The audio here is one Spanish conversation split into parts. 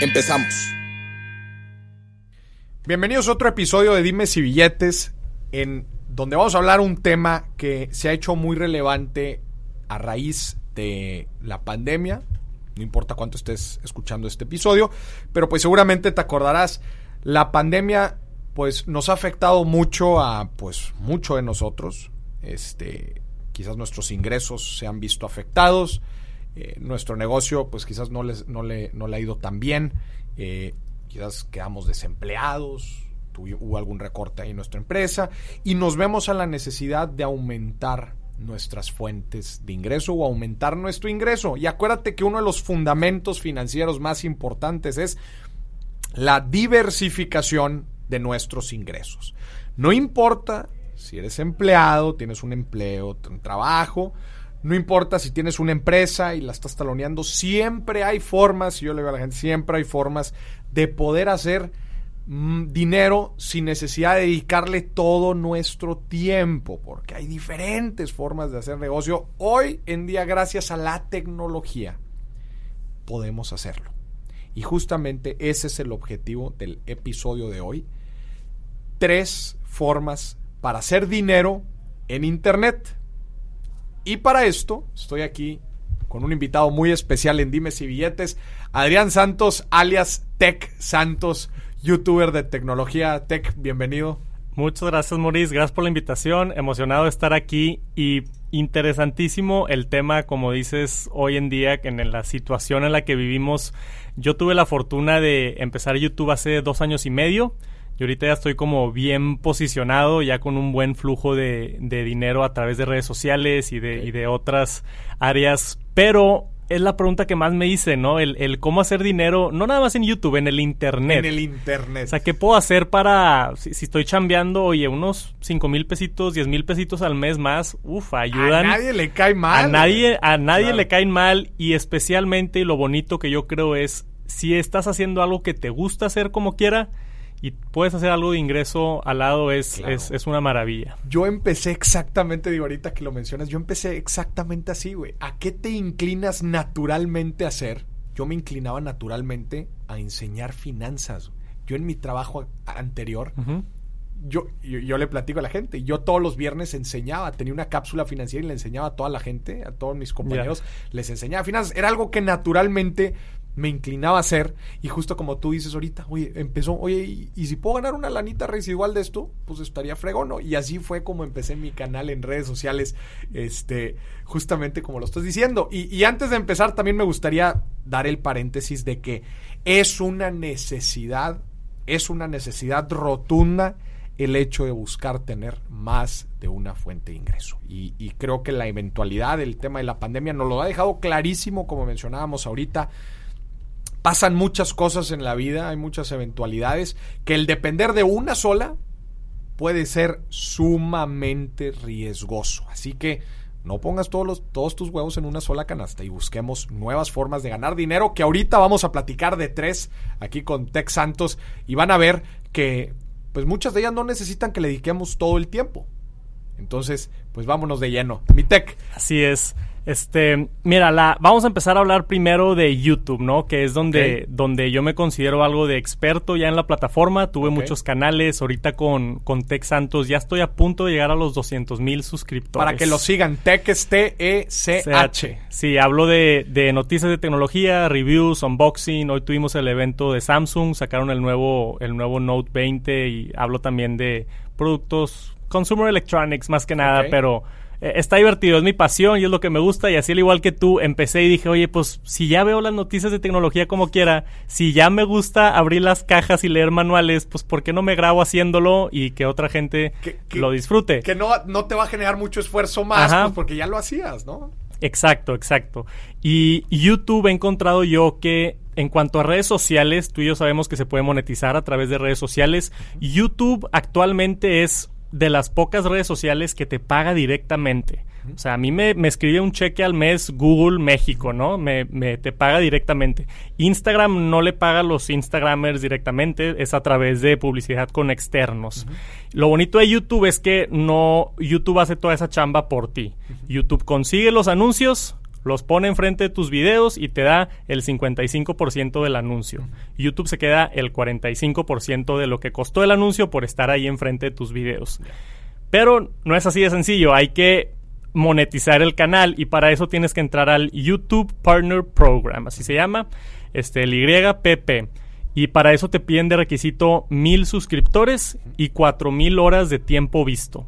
Empezamos. Bienvenidos a otro episodio de Dimes y Billetes, en donde vamos a hablar un tema que se ha hecho muy relevante a raíz de la pandemia. No importa cuánto estés escuchando este episodio, pero pues seguramente te acordarás, la pandemia pues nos ha afectado mucho a pues mucho de nosotros. Este, quizás nuestros ingresos se han visto afectados. Eh, nuestro negocio, pues quizás no, les, no, le, no le ha ido tan bien. Eh, quizás quedamos desempleados, hubo algún recorte ahí en nuestra empresa y nos vemos a la necesidad de aumentar nuestras fuentes de ingreso o aumentar nuestro ingreso. Y acuérdate que uno de los fundamentos financieros más importantes es la diversificación de nuestros ingresos. No importa si eres empleado, tienes un empleo, un trabajo, no importa si tienes una empresa y la estás taloneando, siempre hay formas, yo le digo a la gente, siempre hay formas de poder hacer mm, dinero sin necesidad de dedicarle todo nuestro tiempo, porque hay diferentes formas de hacer negocio. Hoy en día, gracias a la tecnología, podemos hacerlo. Y justamente ese es el objetivo del episodio de hoy. Tres formas para hacer dinero en Internet. Y para esto estoy aquí con un invitado muy especial en Dimes y Billetes, Adrián Santos, alias Tech Santos, youtuber de tecnología. Tech, bienvenido. Muchas gracias, Maurice. Gracias por la invitación. Emocionado de estar aquí y interesantísimo el tema, como dices, hoy en día, en la situación en la que vivimos. Yo tuve la fortuna de empezar YouTube hace dos años y medio. Y ahorita ya estoy como bien posicionado, ya con un buen flujo de, dinero a través de redes sociales y de, y de otras áreas. Pero es la pregunta que más me hice, ¿no? El, cómo hacer dinero, no nada más en YouTube, en el Internet. En el Internet. O sea, ¿qué puedo hacer para, si, estoy chambeando, oye, unos 5 mil pesitos, 10 mil pesitos al mes más, uf, ayudan. A nadie le cae mal. A nadie, a nadie le caen mal y especialmente lo bonito que yo creo es, si estás haciendo algo que te gusta hacer como quiera, y puedes hacer algo de ingreso al lado, es, es, una maravilla. Yo empecé exactamente, digo, ahorita que lo mencionas, yo empecé exactamente así, güey. ¿A qué te inclinas naturalmente a hacer? Yo me inclinaba naturalmente a enseñar finanzas. Yo en mi trabajo anterior, yo, yo, le platico a la gente. Yo todos los viernes enseñaba, tenía una cápsula financiera y le enseñaba a toda la gente, a todos mis compañeros, les enseñaba finanzas. Era algo que naturalmente me inclinaba a hacer. Y justo como tú dices ahorita, oye, empezó, oye, y, si puedo ganar una lanita residual de esto, pues estaría fregón, ¿no? Y así fue como empecé mi canal en redes sociales, este, justamente como lo estás diciendo. Y, y antes de empezar, también me gustaría dar el paréntesis de que es una necesidad, es una necesidad rotunda el hecho de buscar tener más de una fuente de ingreso. Y, y, creo que la eventualidad del tema de la pandemia nos lo ha dejado clarísimo, como mencionábamos ahorita pasan muchas cosas en la vida, hay muchas eventualidades, que el depender de una sola puede ser sumamente riesgoso. Así que no pongas todos, los, todos tus huevos en una sola canasta y busquemos nuevas formas de ganar dinero, que ahorita vamos a platicar de tres aquí con Tech Santos y van a ver que pues muchas de ellas no necesitan que le dediquemos todo el tiempo. Entonces, pues vámonos de lleno. Mi Tech. Así es. Este, mira, la, vamos a empezar a hablar primero de YouTube, ¿no? Que es donde, donde yo me considero algo de experto ya en la plataforma. Tuve muchos canales. Ahorita con, con Tech Santos ya estoy a punto de llegar a los 200 mil suscriptores. Para que lo sigan. Tech es T-E-C-H. Sí, hablo de, de noticias de tecnología, reviews, unboxing. Hoy tuvimos el evento de Samsung. Sacaron el nuevo, el nuevo Note 20 y hablo también de productos, consumer electronics más que nada, pero eh, está divertido, es mi pasión y es lo que me gusta y así al igual que tú empecé y dije, oye, pues si ya veo las noticias de tecnología como quiera, si ya me gusta abrir las cajas y leer manuales, pues ¿por qué no me grabo haciéndolo y que otra gente lo disfrute? Que no, no te va a generar mucho esfuerzo más, pues, porque ya lo hacías, ¿no? Exacto, exacto. Y YouTube he encontrado yo que en cuanto a redes sociales, tú y yo sabemos que se puede monetizar a través de redes sociales. YouTube actualmente es de las pocas redes sociales que te paga directamente. O sea, a mí me, me escribe un cheque al mes Google México, ¿no? Me, me, te paga directamente. Instagram no le paga a los Instagramers directamente, es a través de publicidad con externos. Lo bonito de YouTube es que no, YouTube hace toda esa chamba por ti. YouTube consigue los anuncios, los pone enfrente de tus videos y te da el 55% del anuncio. YouTube se queda el 45% de lo que costó el anuncio por estar ahí enfrente de tus videos. Pero no es así de sencillo, hay que monetizar el canal y para eso tienes que entrar al YouTube Partner Program, así se llama, este, el YPP. Y para eso te piden de requisito mil suscriptores y cuatro mil horas de tiempo visto.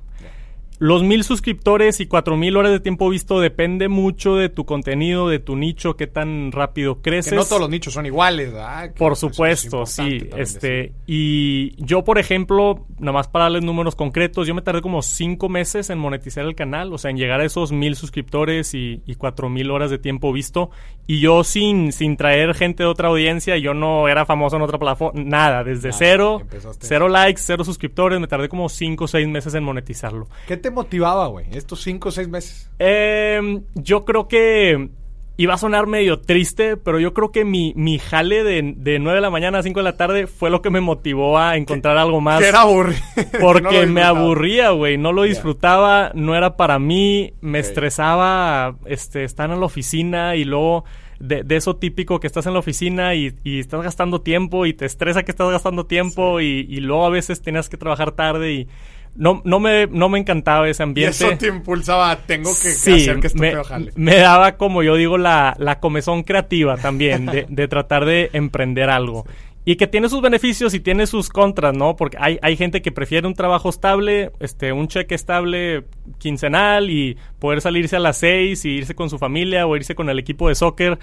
Los mil suscriptores y cuatro mil horas de tiempo visto depende mucho de tu contenido, de tu nicho, qué tan rápido creces. Que no todos los nichos son iguales, ¿verdad? por supuesto, sí. Este, y yo, por ejemplo, nada más para darles números concretos, yo me tardé como cinco meses en monetizar el canal, o sea, en llegar a esos mil suscriptores y, cuatro mil horas de tiempo visto. Y yo sin, sin traer gente de otra audiencia, yo no era famoso en otra plataforma, nada, desde cero, cero likes, cero suscriptores, me tardé como cinco o seis meses en monetizarlo. ¿Qué te motivaba, güey, estos cinco o seis meses? Eh, yo creo que iba a sonar medio triste, pero yo creo que mi, mi jale de, de 9 de la mañana a 5 de la tarde fue lo que me motivó a encontrar algo más. Que era aburrido. Porque me aburría, güey. No lo disfrutaba, no era para mí. Me estresaba este, estar en la oficina y luego de, de, eso típico que estás en la oficina y, y, estás gastando tiempo y te estresa que estás gastando tiempo y, y luego a veces tenías que trabajar tarde y no, no, me, no me encantaba ese ambiente. Y eso te impulsaba, tengo que, hacer que esto me, me daba, como yo digo, la, la comezón creativa también, de, de, tratar de emprender algo. Y que tiene sus beneficios y tiene sus contras, ¿no? Porque hay, hay gente que prefiere un trabajo estable, este, un cheque estable quincenal y poder salirse a las seis y irse con su familia o irse con el equipo de soccer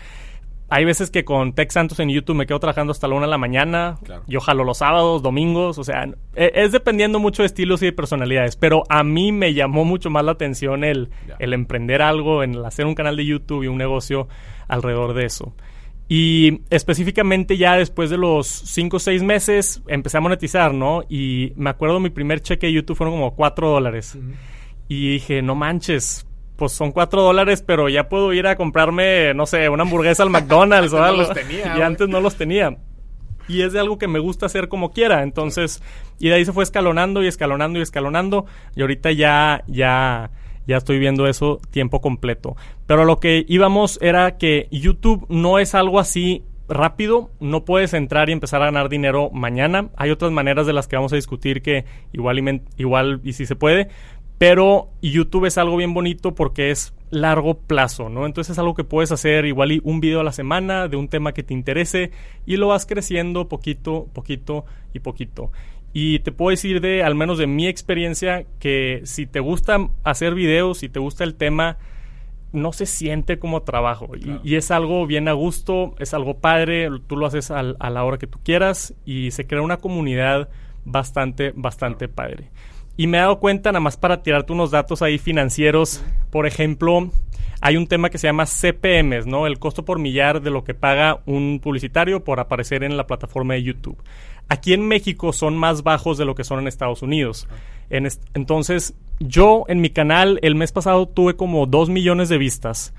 hay veces que con Tech Santos en YouTube me quedo trabajando hasta la una de la mañana. Yo jalo los sábados, domingos. O sea, e, es, dependiendo mucho de estilos y de personalidades. Pero a mí me llamó mucho más la atención el, el emprender algo, en el hacer un canal de YouTube y un negocio alrededor de eso. Y específicamente ya después de los cinco o seis meses empecé a monetizar, ¿no? Y me acuerdo mi primer cheque de YouTube fueron como cuatro dólares. Y dije, no manches, pues son cuatro dólares, pero ya puedo ir a comprarme, no sé, una hamburguesa al McDonald's o algo. y antes no los tenía. Y es de algo que me gusta hacer como quiera. Entonces, y de ahí se fue escalonando y escalonando y escalonando. Y ahorita ya, ya, ya estoy viendo eso tiempo completo. Pero lo que íbamos era que YouTube no es algo así rápido, no puedes entrar y empezar a ganar dinero mañana. Hay otras maneras de las que vamos a discutir que igual y, igual y si se puede, pero YouTube es algo bien bonito porque es largo plazo, ¿no? Entonces es algo que puedes hacer igual y un video a la semana de un tema que te interese y lo vas creciendo poquito, poquito y poquito. Y te puedo decir de, al menos de mi experiencia, que si te gusta hacer videos, si te gusta el tema, no se siente como trabajo. Y, es algo bien a gusto, es algo padre, tú lo haces a la hora que tú quieras y se crea una comunidad bastante, bastante padre. Y me he dado cuenta, nada más para tirarte unos datos ahí financieros, por ejemplo, hay un tema que se llama CPMs, ¿no? El costo por millar de lo que paga un publicitario por aparecer en la plataforma de YouTube. Aquí en México son más bajos de lo que son en Estados Unidos. entonces, yo en mi canal el mes pasado tuve como 2 millones de vistas.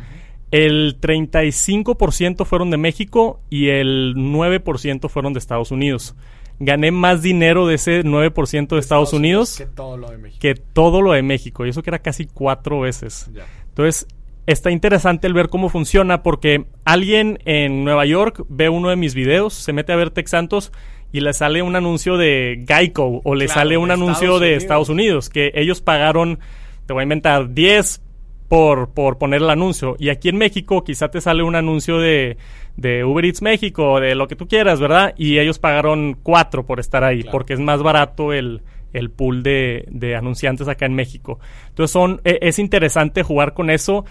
El 35% fueron de México y el 9% fueron de Estados Unidos gané más dinero de ese 9% de Estados, Unidos, que todo lo de México. Que todo lo de México. Y eso que era casi cuatro veces. Entonces, está interesante el ver cómo funciona porque alguien en Nueva York ve uno de mis videos, se mete a ver Tex Santos y le sale un anuncio de Geico o le sale un anuncio de Estados Unidos que ellos pagaron, te voy a inventar, 10 por, por poner el anuncio. Y aquí en México quizá te sale un anuncio de, de Uber Eats México, de lo que tú quieras, ¿verdad? Y ellos pagaron cuatro por estar ahí, porque es más barato el, el pool de, de, anunciantes acá en México. Entonces son, e, es interesante jugar con eso,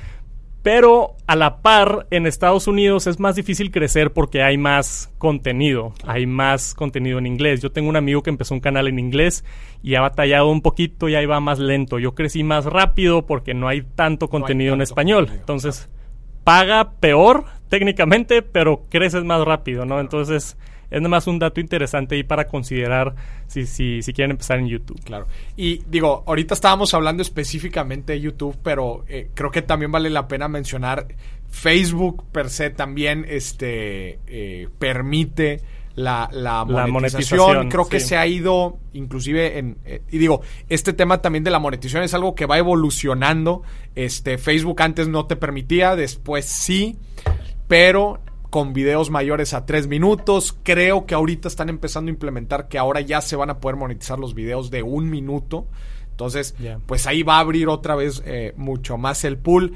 pero a la par en Estados Unidos es más difícil crecer porque hay más contenido, hay más contenido en inglés. Yo tengo un amigo que empezó un canal en inglés y ha batallado un poquito y ahí va más lento. Yo crecí más rápido porque no hay tanto contenido en español. Entonces paga peor técnicamente, pero creces más rápido, ¿no? Entonces es nada más un dato interesante ahí para considerar si, si, si quieren empezar en YouTube. Claro. Y digo, ahorita estábamos hablando específicamente de YouTube, pero eh, creo que también vale la pena mencionar Facebook per se también este, eh, permite la, la, monetización. Creo que se ha ido, inclusive en... Eh, y digo, este tema también de la monetización es algo que va evolucionando. Este, Facebook antes no te permitía, después sí, pero con videos mayores a tres minutos. Creo que ahorita están empezando a implementar que ahora ya se van a poder monetizar los videos de un minuto. Entonces, pues ahí va a abrir otra vez eh, mucho más el pool.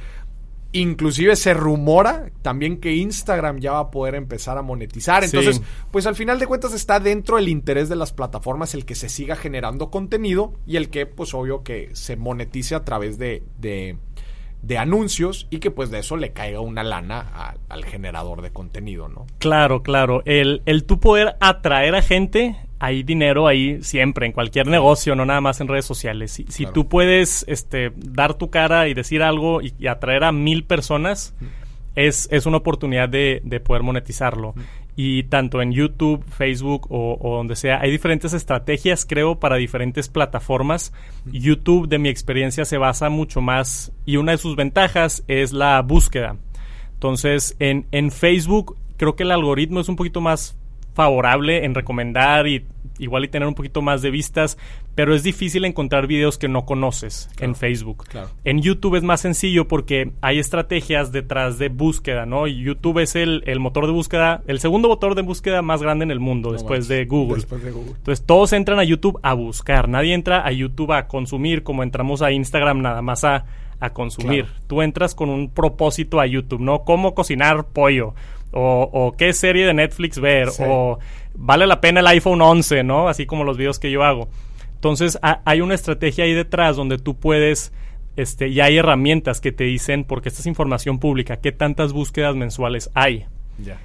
Inclusive se rumora también que Instagram ya va a poder empezar a monetizar. Entonces, pues al final de cuentas está dentro del interés de las plataformas el que se siga generando contenido y el que, pues obvio que se monetice a través de, de de anuncios y que pues de eso le caiga una lana al generador de contenido, ¿no? Claro, claro. El, el tú poder atraer a gente, hay dinero ahí siempre, en cualquier negocio, no nada más en redes sociales. Si, si tú puedes este, dar tu cara y decir algo y, atraer a mil personas, es, es, una oportunidad de, de poder monetizarlo y tanto en YouTube, Facebook o, donde sea, hay diferentes estrategias, creo, para diferentes plataformas. YouTube, de mi experiencia, se basa mucho más y una de sus ventajas es la búsqueda. Entonces, en, en Facebook, creo que el algoritmo es un poquito más favorable en recomendar y igual y tener un poquito más de vistas, pero es difícil encontrar videos que no conoces en Facebook. En YouTube es más sencillo porque hay estrategias detrás de búsqueda, ¿no? YouTube es el, motor de búsqueda, el segundo motor de búsqueda más grande en el mundo después, de Google. después de Google. Entonces todos entran a YouTube a buscar, nadie entra a YouTube a consumir como entramos a Instagram nada más a, a consumir. Tú entras con un propósito a YouTube, ¿no? Cómo cocinar pollo o, qué serie de Netflix ver, o vale la pena el iPhone 11, ¿no? Así como los videos que yo hago. Entonces, hay una estrategia ahí detrás donde tú puedes, este, y hay herramientas que te dicen, porque esta es información pública, qué tantas búsquedas mensuales hay.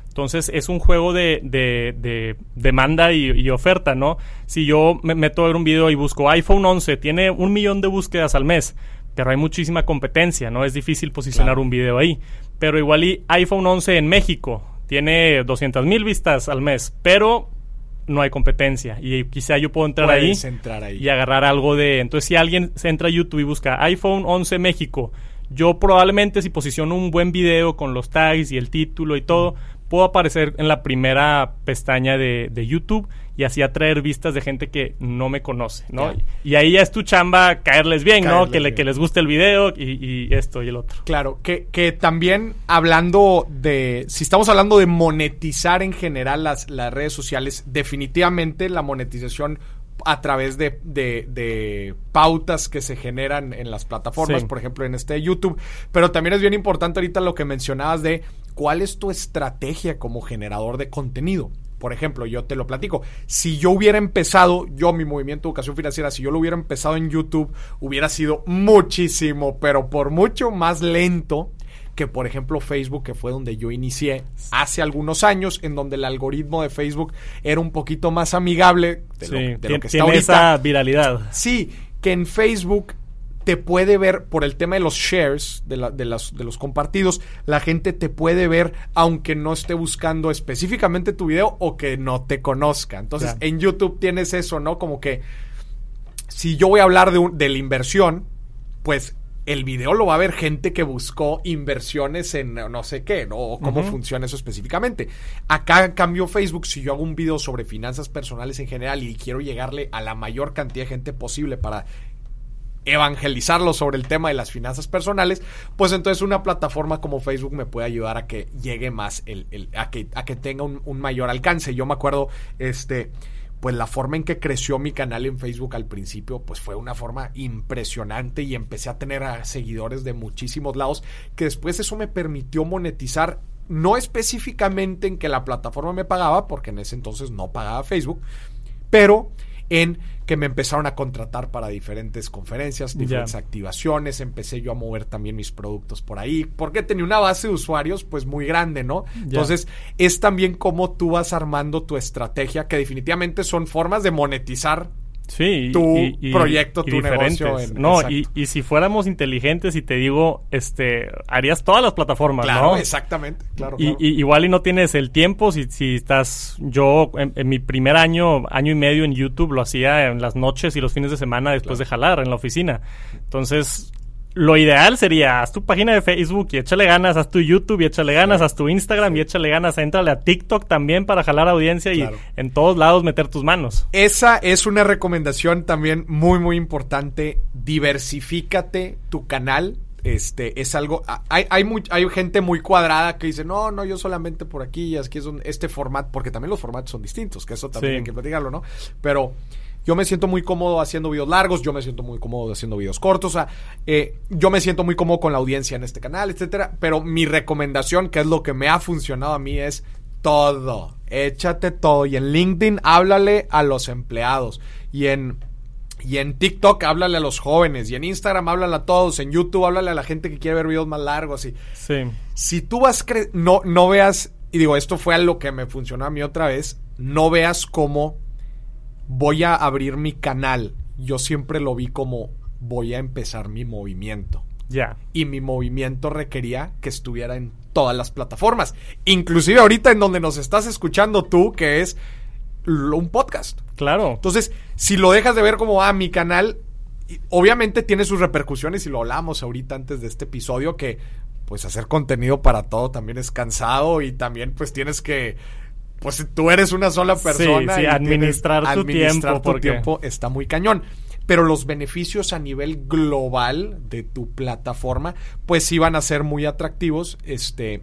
Entonces es un juego de, de, demanda y, oferta, ¿no? Si yo me meto a ver un video y busco iPhone 11, tiene un millón de búsquedas al mes, pero hay muchísima competencia, ¿no? Es difícil posicionar un video ahí pero igual y iPhone 11 en México tiene 200 mil vistas al mes, pero no hay competencia. Y quizá yo puedo entrar ahí, entrar ahí, y agarrar algo de... Entonces si alguien se entra a YouTube y busca iPhone 11 México, yo probablemente si posiciono un buen video con los tags y el título y todo, puedo aparecer en la primera pestaña de, de YouTube y así atraer vistas de gente que no me conoce, ¿no? Y ahí ya es tu chamba caerles bien, ¿no? Que, Le, que les guste el video y, esto y el otro. Claro, que, que también hablando de, si estamos hablando de monetizar en general las, las redes sociales, definitivamente la monetización a través de, de, pautas que se generan en las plataformas, por ejemplo en este YouTube. Pero también es bien importante ahorita lo que mencionabas de cuál es tu estrategia como generador de contenido. Por ejemplo, yo te lo platico. Si yo hubiera empezado, yo mi movimiento de educación financiera, si yo lo hubiera empezado en YouTube, hubiera sido muchísimo, pero por mucho más lento que por ejemplo Facebook, que fue donde yo inicié hace algunos años, en donde el algoritmo de Facebook era un poquito más amigable de, lo, que está ahorita. esa viralidad. Sí, que en Facebook te puede ver por el tema de los shares, de, la, de, las, de los compartidos, la gente te puede ver aunque no esté buscando específicamente tu video o que no te conozca. Entonces, en YouTube tienes eso, ¿no? Como que si yo voy a hablar de, de la inversión, pues el video lo va a ver gente que buscó inversiones en no sé qué, ¿no? O cómo funciona eso específicamente. Acá, en cambio, Facebook, si yo hago un video sobre finanzas personales en general y quiero llegarle a la mayor cantidad de gente posible para evangelizarlo sobre el tema de las finanzas personales, pues entonces una plataforma como Facebook me puede ayudar a que llegue más, el, a, que, a que tenga un, un, mayor alcance. Yo me acuerdo, este, pues la forma en que creció mi canal en Facebook al principio, pues fue una forma impresionante y empecé a tener a seguidores de muchísimos lados, que después eso me permitió monetizar no específicamente en que la plataforma me pagaba, porque en ese entonces no pagaba Facebook, pero en que me empezaron a contratar para diferentes conferencias, diferentes activaciones, empecé yo a mover también mis productos por ahí, porque tenía una base de usuarios pues muy grande, ¿no? Entonces, es también cómo tú vas armando tu estrategia, que definitivamente son formas de monetizar Sí, tu proyecto, tu negocio. no, y, y, si fuéramos inteligentes y te digo, este, harías todas las plataformas, claro, exactamente, claro, y, igual y no tienes el tiempo si, si estás, yo en, mi primer año, año y medio en YouTube lo hacía en las noches y los fines de semana después de jalar en la oficina. Entonces, lo ideal sería, haz tu página de Facebook y échale ganas, haz tu YouTube y échale ganas, haz tu Instagram y échale ganas, entrale a TikTok también para jalar audiencia y en todos lados meter tus manos. Esa es una recomendación también muy, muy importante. Diversifícate tu canal. Este, es algo, hay, hay, hay gente muy cuadrada que dice, no, no, yo solamente por aquí, y aquí es un, este formato, porque también los formatos son distintos, que eso también hay que platicarlo, ¿no? Pero yo me siento muy cómodo haciendo videos largos, yo me siento muy cómodo haciendo videos cortos, o sea, eh, yo me siento muy cómodo con la audiencia en este canal, etcétera. Pero mi recomendación, que es lo que me ha funcionado a mí, es todo. Échate todo. Y en LinkedIn, háblale a los empleados. Y en y en TikTok háblale a los jóvenes. Y en Instagram háblale a todos. En YouTube háblale a la gente que quiere ver videos más largos. Y sí. Si tú vas no, no veas, y digo, esto fue algo que me funcionó a mí otra vez, no veas cómo voy a abrir mi canal, yo siempre lo vi como voy a empezar mi movimiento. Ya. Y mi movimiento requería que estuviera en todas las plataformas. Inclusive ahorita en donde nos estás escuchando tú, que es un podcast. Claro. Entonces, si lo dejas de ver como, ah, mi canal, obviamente tiene sus repercusiones y lo hablamos ahorita antes de este episodio, que pues hacer contenido para todo también es cansado y también pues tienes que pues tú eres una sola persona. y administrar tu tiempo. Tu tiempo está muy cañón. Pero los beneficios a nivel global de tu plataforma, pues sí van a ser muy atractivos. Este.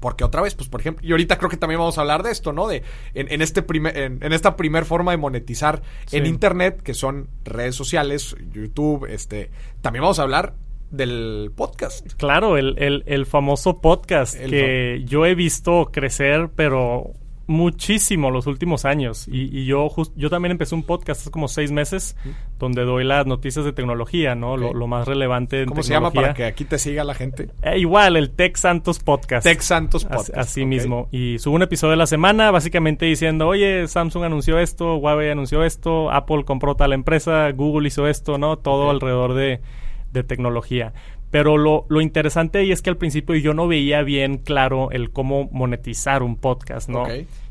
Porque otra vez, pues por ejemplo, y ahorita creo que también vamos a hablar de esto, ¿no? De en, este primer, en, esta primer forma de monetizar en internet, que son redes sociales, YouTube, este, también vamos a hablar del podcast. Claro, el, el, famoso podcast que yo he visto crecer, pero muchísimo los últimos años. Y, yo yo también empecé un podcast hace como seis meses donde doy las noticias de tecnología, ¿no? Lo, más relevante ¿Cómo se llama para que aquí te siga la gente? Eh, igual, el Tech Santos Podcast. Tech Santos Podcast. Así, mismo. Y subo un episodio de la semana básicamente diciendo, oye, Samsung anunció esto, Huawei anunció esto, Apple compró tal empresa, Google hizo esto, ¿no? Todo alrededor de, de tecnología. Pero lo, lo, interesante ahí es que al principio yo no veía bien claro el cómo monetizar un podcast, ¿no?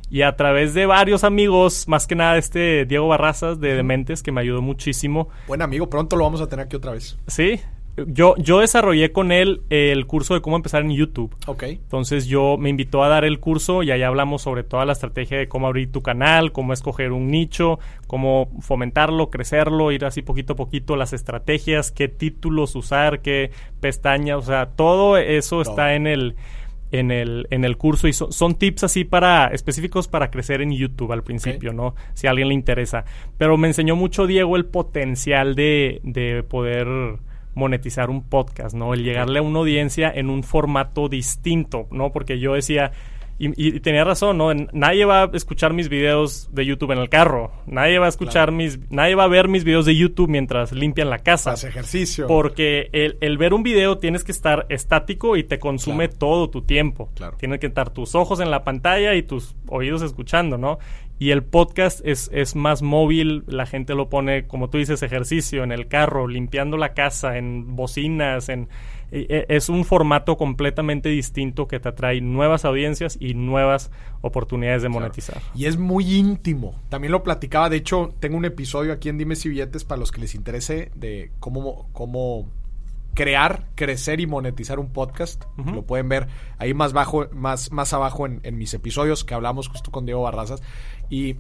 Y a través de varios amigos, más que nada este Diego Barrazas de Dementes, que me ayudó muchísimo. Buen amigo, pronto lo vamos a tener aquí otra vez. Sí, yo, yo desarrollé con él el curso de cómo empezar en YouTube. Ok. Entonces yo me invitó a dar el curso y ahí hablamos sobre toda la estrategia de cómo abrir tu canal, cómo escoger un nicho, cómo fomentarlo, crecerlo, ir así poquito a poquito, las estrategias, qué títulos usar, qué pestañas, o sea, todo eso está en el en el, en el curso y son tips así para específicos para crecer en YouTube al principio, ¿no? Si a alguien le interesa. Pero me enseñó mucho Diego el potencial de, de poder monetizar un podcast, ¿no? El llegarle a una audiencia en un formato distinto, ¿no? Porque yo decía, y, tenía razón, ¿no? Nadie va a escuchar mis videos de YouTube en el carro. Nadie va a escuchar mis... Nadie va a ver mis videos de YouTube mientras limpian la casa. Hace ejercicio. Porque el, ver un video tienes que estar estático y te consume todo tu tiempo. Claro. Tienes que estar tus ojos en la pantalla y tus oídos escuchando, ¿no? Y el podcast es, es más móvil, la gente lo pone, como tú dices, ejercicio, en el carro, limpiando la casa, en bocinas, en e, es un formato completamente distinto que te atrae nuevas audiencias y nuevas oportunidades de monetizar. Y es muy íntimo. También lo platicaba, de hecho, tengo un episodio aquí en Dime si billetes para los que les interese de cómo, cómo crear, crecer y monetizar un podcast. Lo pueden ver ahí más bajo, más, más abajo en, en, mis episodios que hablamos justo con Diego Barrazas. Y,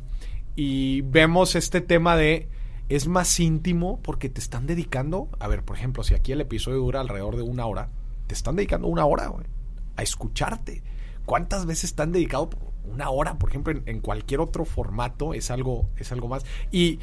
y vemos este tema de es más íntimo porque te están dedicando, a ver, por ejemplo, si aquí el episodio dura alrededor de una hora, te están dedicando una hora a escucharte. ¿Cuántas veces te han dedicado una hora, por ejemplo, en, cualquier otro formato? Es algo, es algo más. Y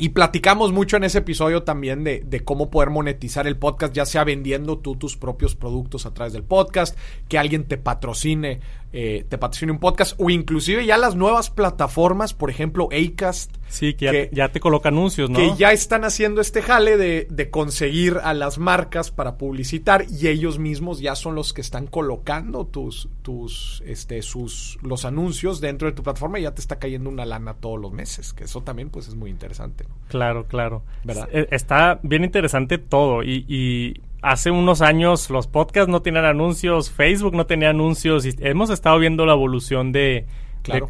y platicamos mucho en ese episodio también de, de, cómo poder monetizar el podcast, ya sea vendiendo tú tus propios productos a través del podcast, que alguien te patrocine eh, te patrocine un podcast o inclusive ya las nuevas plataformas, por ejemplo, Acast. Sí, que, ya, te coloca anuncios, ¿no? Que ya están haciendo este jale de, de, conseguir a las marcas para publicitar y ellos mismos ya son los que están colocando tus, tus, este, sus, los anuncios dentro de tu plataforma y ya te está cayendo una lana todos los meses, que eso también pues es muy interesante. ¿no? Claro, claro. ¿Verdad? Eh, está bien interesante todo y, y hace unos años los podcasts no tenían anuncios, Facebook no tenía anuncios y hemos estado viendo la evolución de,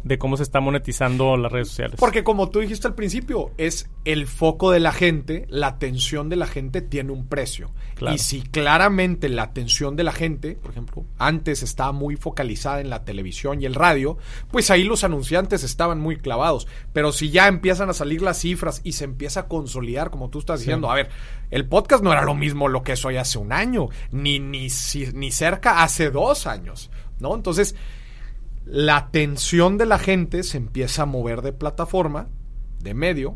de, cómo se está monetizando las redes sociales. Porque como tú dijiste al principio, es el foco de la gente, la atención de la gente tiene un precio. Y si claramente la atención de la gente, por ejemplo, antes estaba muy focalizada en la televisión y el radio, pues ahí los anunciantes estaban muy clavados. Pero si ya empiezan a salir las cifras y se empieza a consolidar, como tú estás diciendo, a ver, el podcast no era lo mismo lo que es hoy hace un año, ni, ni, ni cerca hace dos años, ¿no? Entonces, la atención de la gente se empieza a mover de plataforma, de medio,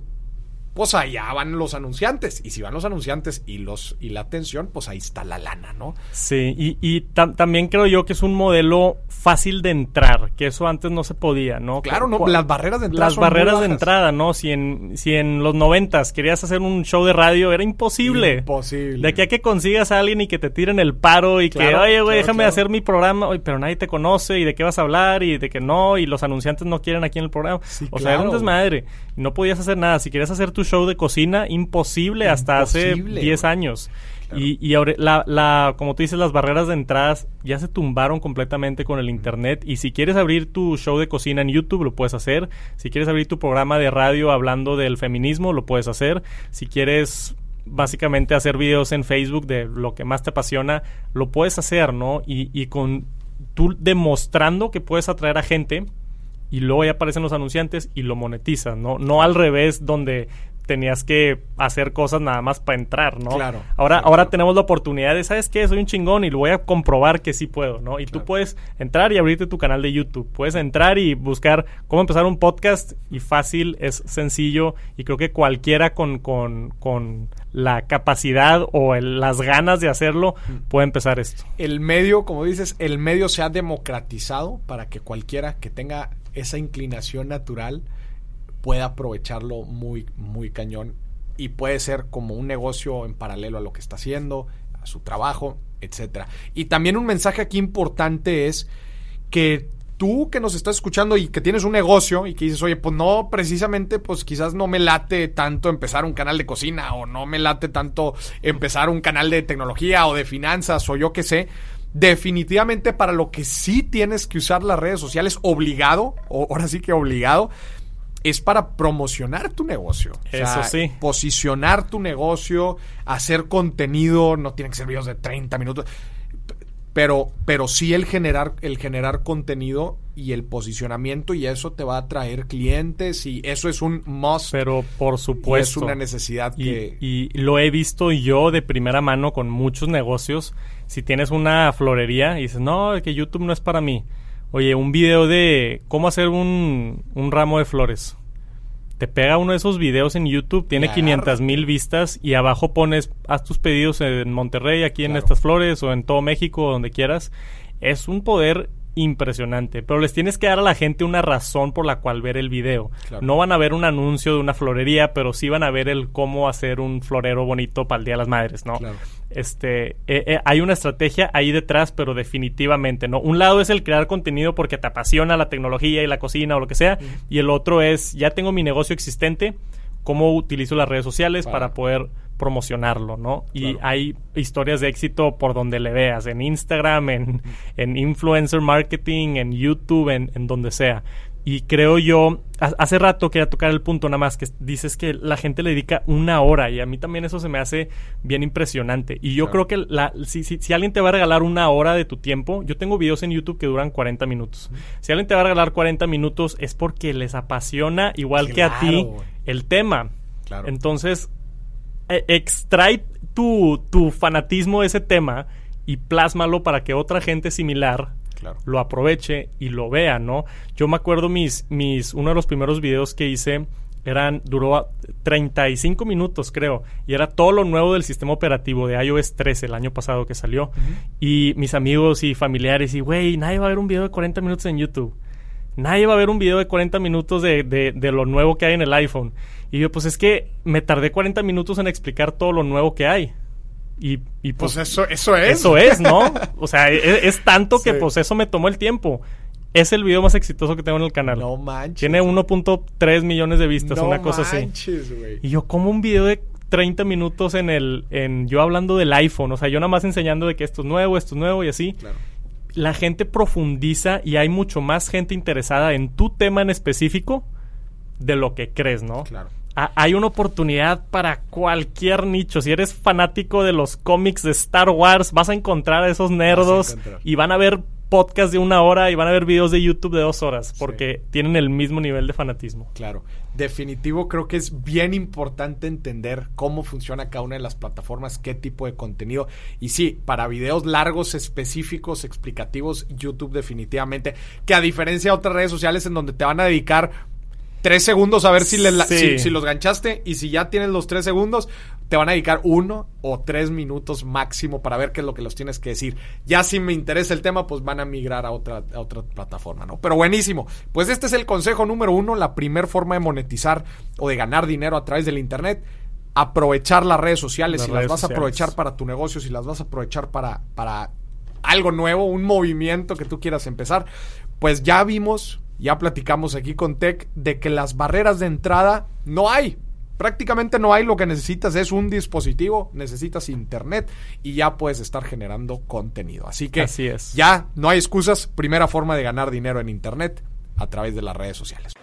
pues allá van los anunciantes. Y si van los anunciantes y los y la atención, pues ahí está la lana, ¿no? Sí, y, y también creo yo que es un modelo fácil de entrar, que eso antes no se podía, ¿no? Claro, no, las barreras de entrada. Las barreras de entrada, ¿no? Si en, si en los noventas querías hacer un show de radio, era imposible. Imposible. De aquí a que consigas a alguien y que te tiren el paro y que, oye, güey, déjame hacer mi programa, oye, pero nadie te conoce y de qué vas a hablar y de que no, y los anunciantes no quieren aquí en el programa. o sea, era un desmadre. No podías hacer nada. Si querías hacer tu show de cocina, imposible, hasta hace 10 años. Y, y ahora, la, la, como tú dices, las barreras de entradas ya se tumbaron completamente con el Internet. Y si quieres abrir tu show de cocina en YouTube, lo puedes hacer. Si quieres abrir tu programa de radio hablando del feminismo, lo puedes hacer. Si quieres básicamente hacer videos en Facebook de lo que más te apasiona, lo puedes hacer, ¿no? Y, y con tú demostrando que puedes atraer a gente y luego ya aparecen los anunciantes y lo monetizan, ¿no? No al revés donde tenías que hacer cosas nada más para entrar, ¿no? Claro. Ahora, ahora tenemos la oportunidad de, ¿sabes qué? Soy un chingón y lo voy a comprobar que sí puedo, ¿no? Y tú puedes entrar y abrirte tu canal de YouTube. Puedes entrar y buscar cómo empezar un podcast y fácil, es sencillo y creo que cualquiera con, con, con la capacidad o las ganas de hacerlo mm. puede empezar esto. El medio, como dices, el medio se ha democratizado para que cualquiera que tenga esa inclinación natural pueda aprovecharlo muy, muy cañón y puede ser como un negocio en paralelo a lo que está haciendo, a su trabajo, etcétera. Y también un mensaje aquí importante es que tú que nos estás escuchando y que tienes un negocio y que dices, oye, pues no, precisamente, pues quizás no me late tanto empezar un canal de cocina o no me late tanto empezar un canal de tecnología o de finanzas o yo qué sé, definitivamente para lo que sí tienes que usar las redes sociales obligado, o ahora sí que obligado, es para promocionar tu negocio. Eso sí. Posicionar tu negocio, hacer contenido, no tiene que ser videos de 30 minutos. Pero, pero sí el generar, el generar contenido y el posicionamiento y eso te va a traer clientes y eso es un must. Pero por supuesto. es una necesidad y, que... Y lo he visto yo de primera mano con muchos negocios. Si tienes una florería y dices, no, que YouTube no es para mí. Oye, un video de cómo hacer un, un ramo de flores te pega uno de esos videos en YouTube, tiene 500 mil vistas y abajo pones, haz tus pedidos en Monterrey, aquí en estas flores o en todo México, donde quieras. Es un poder impresionante, pero les tienes que dar a la gente una razón por la cual ver el video. No van a ver un anuncio de una florería, pero sí van a ver el cómo hacer un florero bonito para el Día de las Madres, ¿no? Este, eh, eh, hay una estrategia ahí detrás, pero definitivamente, ¿no? Un lado es el crear contenido porque te apasiona la tecnología y la cocina o lo que sea, y el otro es, ya tengo mi negocio existente, cómo utilizo las redes sociales para poder promocionarlo, ¿no? Y hay historias de éxito por donde le veas, en Instagram, en, en influencer marketing, en YouTube, en, en, donde sea. Y creo yo, hace rato quería tocar el punto nada más, que dices que la gente le dedica una hora y a mí también eso se me hace bien impresionante. Y yo creo que la, si, si, si, alguien te va a regalar una hora de tu tiempo, yo tengo videos en YouTube que duran 40 minutos. Si alguien te va a regalar 40 minutos es porque les apasiona, igual que a ti, el tema. Claro. Entonces, e, extrae tu, tu fanatismo de ese tema y plásmalo para que otra gente similar lo aproveche y lo vea, ¿no? Yo me acuerdo mis, mis, uno de los primeros videos que hice eran duró 35 minutos, creo, y era todo lo nuevo del sistema operativo de iOS 13 el año pasado que salió. Y mis amigos y familiares, y güey, nadie va a ver un video de 40 minutos en YouTube. Nadie va a ver un video de 40 minutos de, de, de, lo nuevo que hay en el iPhone. Y yo, pues es que me tardé 40 minutos en explicar todo lo nuevo que hay. Y, y pues, pues, eso, eso es. Eso es, ¿no? o sea, es, es tanto que pues eso me tomó el tiempo. Es el video más exitoso que tengo en el canal. No manches. Tiene 1.3 millones de vistas, no una cosa manches, así. güey. Y yo, como un video de 30 minutos en el. En, yo hablando del iPhone. O sea, yo nada más enseñando de que esto es nuevo, esto es nuevo y así. Claro. La gente profundiza y hay mucho más gente interesada en tu tema en específico de lo que crees, ¿no? Claro. A- hay una oportunidad para cualquier nicho. Si eres fanático de los cómics de Star Wars, vas a encontrar a esos nerdos y van a ver podcasts de una hora y van a ver videos de YouTube de dos horas porque tienen el mismo nivel de fanatismo. Claro. Definitivo, creo que es bien importante entender cómo funciona cada una de las plataformas, qué tipo de contenido. Y sí, para videos largos, específicos, explicativos, YouTube definitivamente. Que a diferencia de otras redes sociales en donde te van a dedicar tres segundos a ver si, le la- Sí. si, si los ganchaste y si ya tienes los tres segundos, te van a dedicar uno o tres minutos máximo para ver qué es lo que los tienes que decir. Ya si me interesa el tema, pues van a migrar a otra, a otra plataforma, ¿no? Pero buenísimo. Pues este es el consejo número uno, la primer forma de monetizar o de ganar dinero a través del Internet. Aprovechar las redes sociales, Las si las vas a aprovechar para tu negocio, si las vas a aprovechar para, para algo nuevo, un movimiento que tú quieras empezar, pues ya vimos, ya platicamos aquí con Tech de que las barreras de entrada no hay. Prácticamente no hay, lo que necesitas es un dispositivo, necesitas internet y ya puedes estar generando contenido. Así que Así es. ya no hay excusas, primera forma de ganar dinero en internet a través de las redes sociales.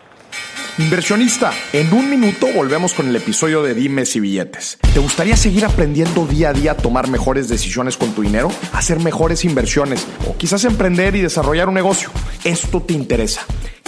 Inversionista, en un minuto volvemos con el episodio de Dimes y Billetes. ¿Te gustaría seguir aprendiendo día a día a tomar mejores decisiones con tu dinero? Hacer mejores inversiones o quizás emprender y desarrollar un negocio. Esto te interesa.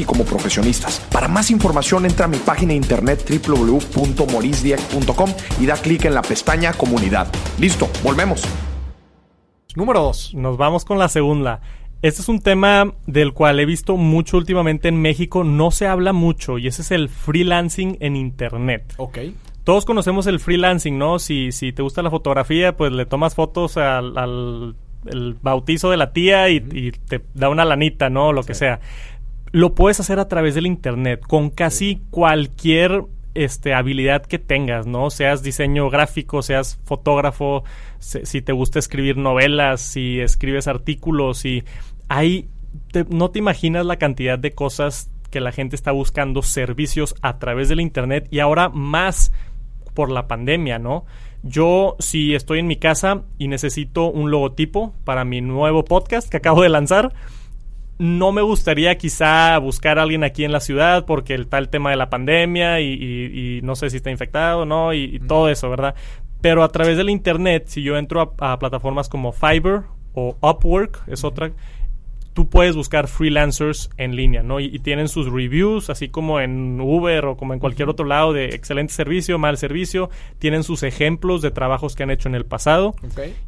y como profesionistas. Para más información entra a mi página de internet www.morisdieck.com y da clic en la pestaña comunidad. Listo, volvemos. Número dos. Nos vamos con la segunda. Este es un tema del cual he visto mucho últimamente en México. No se habla mucho y ese es el freelancing en Internet. Ok. Todos conocemos el freelancing, ¿no? Si, si te gusta la fotografía, pues le tomas fotos al, al- el bautizo de la tía y, y te da una lanita, ¿no? Lo que sea. Lo puedes hacer a través del internet con casi cualquier este, habilidad que tengas, ¿no? Seas diseño gráfico, seas fotógrafo, se- si te gusta escribir novelas, si escribes artículos, si hay te- no te imaginas la cantidad de cosas que la gente está buscando servicios a través del internet y ahora más por la pandemia, ¿no? Yo, si estoy en mi casa y necesito un logotipo para mi nuevo podcast que acabo de lanzar, no me gustaría quizá buscar a alguien aquí en la ciudad porque el tal tema de la pandemia y, y- y no sé si está infectado o no y, y todo eso, ¿verdad? Pero a través del internet, si yo entro a, a plataformas como Fiverr o Upwork, es otra, tú puedes buscar freelancers en línea, ¿no? Y, y tienen sus reviews, así como en Uber o como en cualquier otro lado de excelente servicio, mal servicio. Tienen sus ejemplos de trabajos que han hecho en el pasado.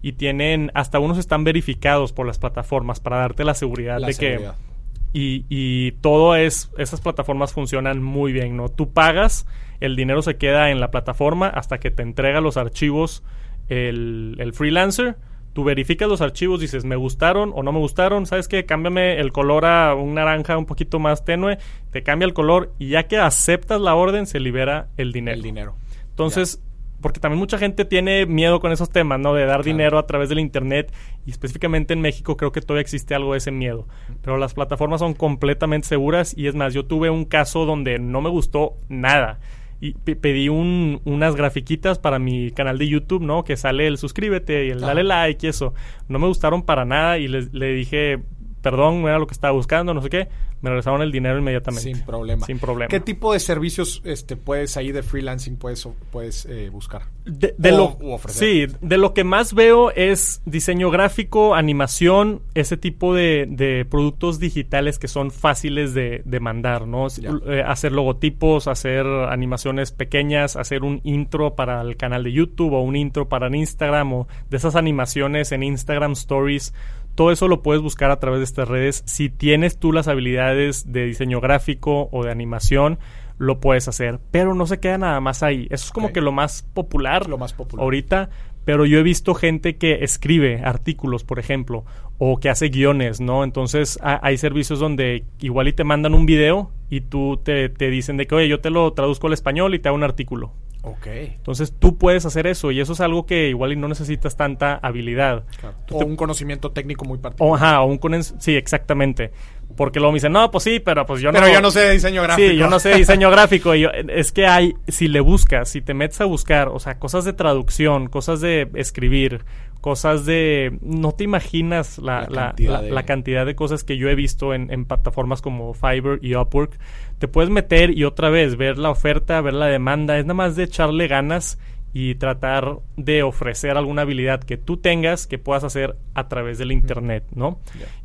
Y tienen, hasta unos están verificados por las plataformas para darte la seguridad La de seguridad. que... Y, y todo es, esas plataformas funcionan muy bien, ¿no? Tú pagas, el dinero se queda en la plataforma hasta que te entrega los archivos el, el freelancer. Tú verificas los archivos, dices, me gustaron o no me gustaron, ¿sabes qué? Cámbiame el color a un naranja un poquito más tenue, te cambia el color y ya que aceptas la orden se libera el dinero. El dinero. Entonces, porque también mucha gente tiene miedo con esos temas, ¿no? De dar Claro. dinero a través del Internet y específicamente en México creo que todavía existe algo de ese miedo. Pero las plataformas son completamente seguras y es más, yo tuve un caso donde no me gustó nada. Y pe- pedí un- unas grafiquitas para mi canal de YouTube, ¿no? Que sale el suscríbete y el dale like y eso. No me gustaron para nada y les- le dije, perdón, no era lo que estaba buscando, no sé qué, me regresaron el dinero inmediatamente. Sin problema. Sin problema. ¿Qué tipo de servicios este, puedes ahí de freelancing puedes, puedes eh, buscar? De, de O- lo, u ofrecer. sí, de lo que más veo es diseño gráfico, animación, ese tipo de, de productos digitales que son fáciles de, de mandar, ¿no? Eh, hacer logotipos, hacer animaciones pequeñas, hacer un intro para el canal de YouTube o un intro para Instagram o de esas animaciones en Instagram Stories. Todo eso lo puedes buscar a través de estas redes. Si tienes tú las habilidades de diseño gráfico o de animación, lo puedes hacer. Pero no se queda nada más ahí. Eso es como que lo más popular Lo más popular. ahorita. Pero yo he visto gente que escribe artículos, por ejemplo, o que hace guiones, ¿no? Entonces ha- hay servicios donde igual y te mandan un video y tú te, te dicen de que, oye, yo te lo traduzco al español y te hago un artículo. Ok. Entonces tú puedes hacer eso y eso es algo que igual y no necesitas tanta habilidad. Tú O te- un conocimiento técnico muy particular. o, ajá, o un conen- sí, exactamente. Porque luego me dicen, no, pues sí, pero pues yo no. Pero yo no sé de diseño gráfico. Sí, yo no sé diseño gráfico. Y yo- es que hay, si le buscas, si te metes a buscar, o sea, cosas de traducción, cosas de escribir, cosas de... No te imaginas la, La cantidad la- de- la cantidad de cosas que yo he visto en, en plataformas como Fiverr y Upwork. Te puedes meter y otra vez ver la oferta, ver la demanda. Es nada más de echarle ganas y tratar de ofrecer alguna habilidad que tú tengas que puedas hacer a través del internet, ¿no?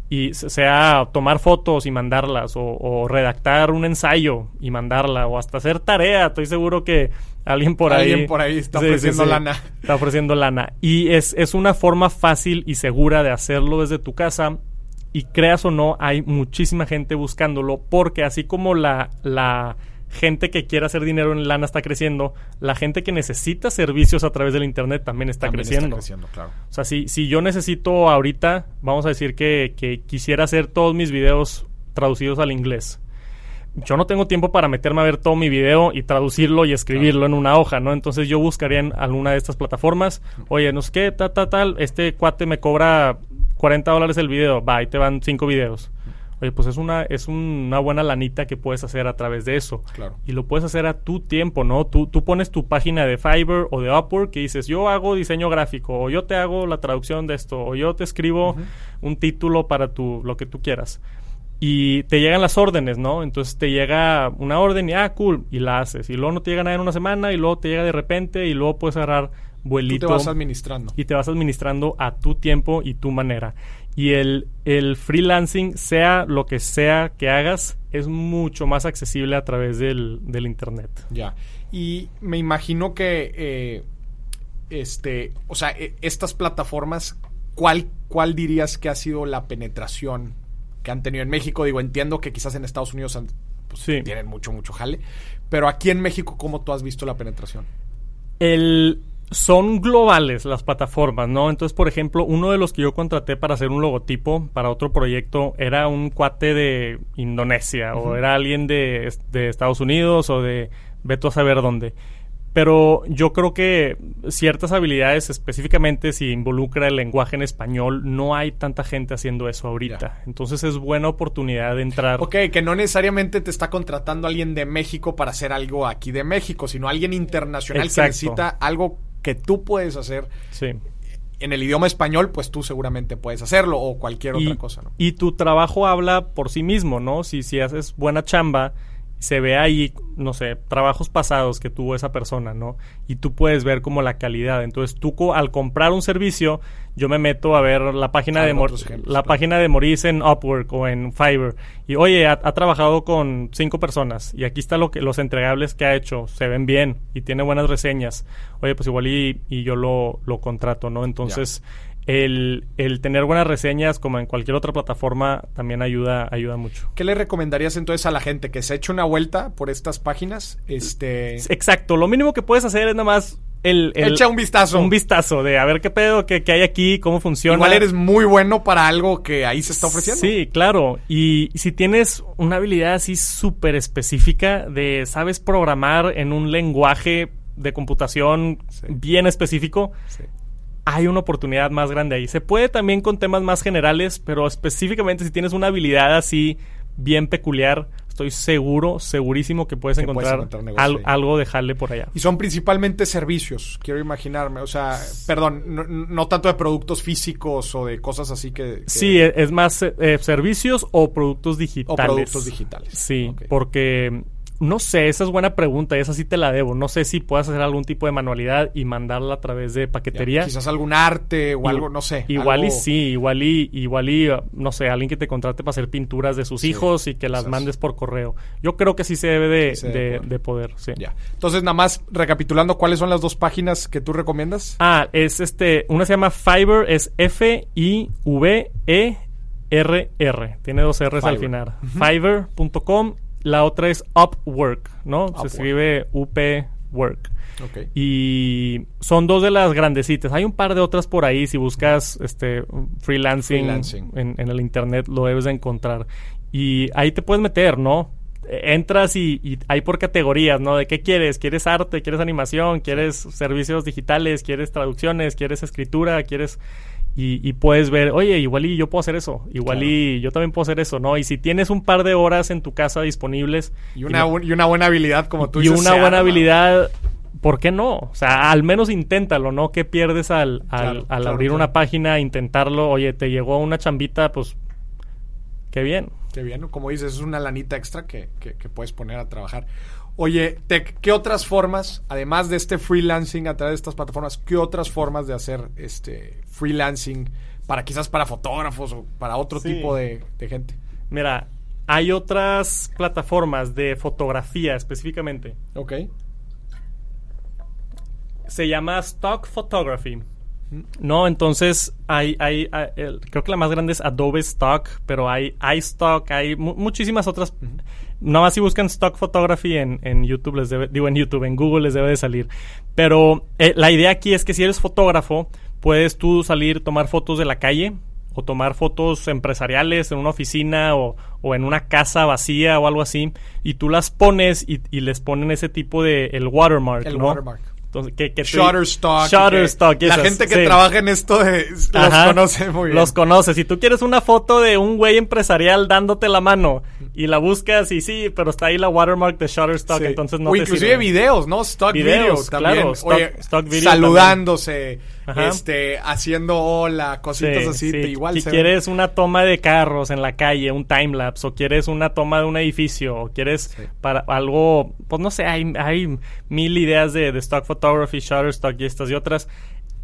Y se- sea tomar fotos y mandarlas, o, o redactar un ensayo y mandarla, o hasta hacer tarea. Estoy seguro que alguien por ahí. Alguien por ahí está ofreciendo lana. Está ofreciendo lana. Y es, es una forma fácil y segura de hacerlo desde tu casa. Y creas o no, hay muchísima gente buscándolo, porque así como la, la gente que quiere hacer dinero en lana está creciendo, la gente que necesita servicios a través del internet también está También creciendo. Está creciendo, claro. O sea, si, si yo necesito ahorita, vamos a decir que, que quisiera hacer todos mis videos traducidos al inglés. Yo no tengo tiempo para meterme a ver todo mi video y traducirlo y escribirlo en una hoja, ¿no? Entonces yo buscaría en alguna de estas plataformas, oye, no sé qué, tal, tal, tal, este cuate me cobra 40 dólares el video, va, ahí te van 5 videos. Oye, pues es una, es una buena lanita que puedes hacer a través de eso. Claro. Y lo puedes hacer a tu tiempo, ¿no? Tú, tú pones tu página de Fiverr o de Upwork y dices, yo hago diseño gráfico, o yo te hago la traducción de esto, o yo te escribo un título para tu, lo que tú quieras. Y te llegan las órdenes, ¿no? Entonces te llega una orden y, ah, cool, y la haces. Y luego no te llega nada en una semana, y luego te llega de repente, y luego puedes agarrar Tú vuelito te vas administrando. y te vas administrando a tu tiempo y tu manera. Y el, el freelancing, sea lo que sea que hagas, es mucho más accesible a través del, del internet. Ya. Y me imagino que, eh, este, o sea, e- estas plataformas, ¿cuál, ¿cuál dirías que ha sido la penetración que han tenido en México? Digo, entiendo que quizás en Estados Unidos han- pues, Sí. tienen mucho, mucho jale, pero aquí en México, ¿cómo tú has visto la penetración? El, son globales las plataformas, ¿no? Entonces, por ejemplo, uno de los que yo contraté para hacer un logotipo para otro proyecto era un cuate de Indonesia o era alguien de, de Estados Unidos o de veto a saber dónde. Pero yo creo que ciertas habilidades, específicamente si involucra el lenguaje en español, no hay tanta gente haciendo eso ahorita. Entonces es buena oportunidad de entrar. Ok, que no necesariamente te está contratando alguien de México para hacer algo aquí de México, sino alguien internacional Exacto. que necesita algo que tú puedes hacer Sí. en el idioma español, pues tú seguramente puedes hacerlo o cualquier y, otra cosa, ¿no? y tu trabajo habla por sí mismo, ¿no? Si, si haces buena chamba, se ve ahí, no sé, trabajos pasados que tuvo esa persona, ¿no? Y tú puedes ver como la calidad. Entonces, tú al comprar un servicio, yo me meto a ver la página Ah, de Mor- ejemplos, la claro. página de Maurice en Upwork o en Fiverr. Y oye, ha, ha trabajado con cinco personas y aquí está lo que los entregables que ha hecho, se ven bien y tiene buenas reseñas. Oye, pues igual y, y yo lo, lo contrato, ¿no? Entonces, el, el tener buenas reseñas, como en cualquier otra plataforma, también ayuda, ayuda mucho. ¿Qué le recomendarías entonces a la gente que se eche una vuelta por estas páginas? Este, Exacto, lo mínimo que puedes hacer es nada más el, el- echa un vistazo. un vistazo de a ver qué pedo, qué, qué hay aquí, cómo funciona. Igual eres muy bueno para algo que ahí se está ofreciendo. Sí, claro. Y si tienes una habilidad así súper específica de sabes programar en un lenguaje de computación Sí. bien específico, Sí. hay una oportunidad más grande ahí. Se puede también con temas más generales, pero específicamente si tienes una habilidad así bien peculiar, estoy seguro, segurísimo que puedes Que encontrar, encontrar al- algo de jale por allá. Y son principalmente servicios, quiero imaginarme. O sea, perdón, no, no tanto de productos físicos o de cosas así que... que- Sí, e- es más eh, eh, servicios o productos digitales. O productos digitales. Sí, porque no sé, esa es buena pregunta, esa sí te la debo. No sé si puedas hacer algún tipo de manualidad y mandarla a través de ya, paquetería. Quizás algún arte o algo, no sé. Igual y sí, igual y, igual y, uh, no sé, alguien que te contrate para hacer pinturas de sus Sí, hijos y que las quizás. mandes por correo. Yo creo que sí se debe de, Sí se debe de- poder. de poder, sí. Ya. Entonces, nada más recapitulando, ¿cuáles son las dos páginas que tú recomiendas? Ah, es este, una se llama Fiverr, es F-I-V-E-R-R. Tiene dos R's al final. Fiverr.com. La otra es Upwork, ¿no? Upwork. Se escribe UP-Work. Ok. Y son dos de las grandecitas. Hay un par de otras por ahí. Si buscas este freelancing, Freelancing. En, en el internet, lo debes de encontrar. Y ahí te puedes meter, ¿no? Entras y, y hay por categorías, ¿no? ¿De qué quieres? ¿Quieres arte? ¿Quieres animación? ¿Quieres servicios digitales? ¿Quieres traducciones? ¿Quieres escritura? ¿Quieres...? Y, y puedes ver, oye, igual y yo puedo hacer eso. Igual Claro. y yo también puedo hacer eso, ¿no? Y si tienes un par de horas en tu casa disponibles... Y una, y una buena habilidad, como tú y dices. una buena arma. habilidad, ¿por qué no? O sea, al menos inténtalo, ¿no? ¿Qué pierdes al, al, Claro, al claro, abrir una página, intentarlo? Oye, te llegó una chambita, pues, qué bien. Qué bien, como dices, es una lanita extra que, que- que puedes poner a trabajar. Oye, Tech, ¿qué otras formas, además de este freelancing a través de estas plataformas, qué otras formas de hacer este freelancing para quizás para fotógrafos o para otro Sí. tipo de, de gente? Mira, hay otras plataformas de fotografía específicamente. Ok. Se llama Stock Photography. No, entonces hay, hay, hay- el- creo que la más grande es Adobe Stock, pero hay iStock, hay mu- muchísimas otras. Nada más si buscan Stock Photography en, en YouTube, les debe, digo en YouTube, en Google les debe de salir. Pero eh, la idea aquí es que si eres fotógrafo, puedes tú salir, tomar fotos de la calle o tomar fotos empresariales en una oficina o, o en una casa vacía o algo así, y tú las pones y, y les ponen ese tipo de el watermark, El ¿no? watermark. Entonces, que, que te- Shutterstock. Shutterstock, que- La gente que sí. trabaja en esto de- los Ajá. conoce muy bien. Los conoces. Si tú quieres una foto de un güey empresarial dándote la mano y la buscas y sí, pero está ahí la watermark de Shutterstock, Sí. entonces no o te inclusive sirve. videos, ¿no? Stock Videos, también. claro, stock- Oye, stock video saludándose, Ajá. este, haciendo hola, cositas Sí, así. sí. igual si se quieres una toma de carros en la calle, un timelapse, o quieres una toma de un edificio, o quieres Sí. para algo, pues no sé, hay, hay mil ideas de, de stock photography, Shutterstock y estas y otras.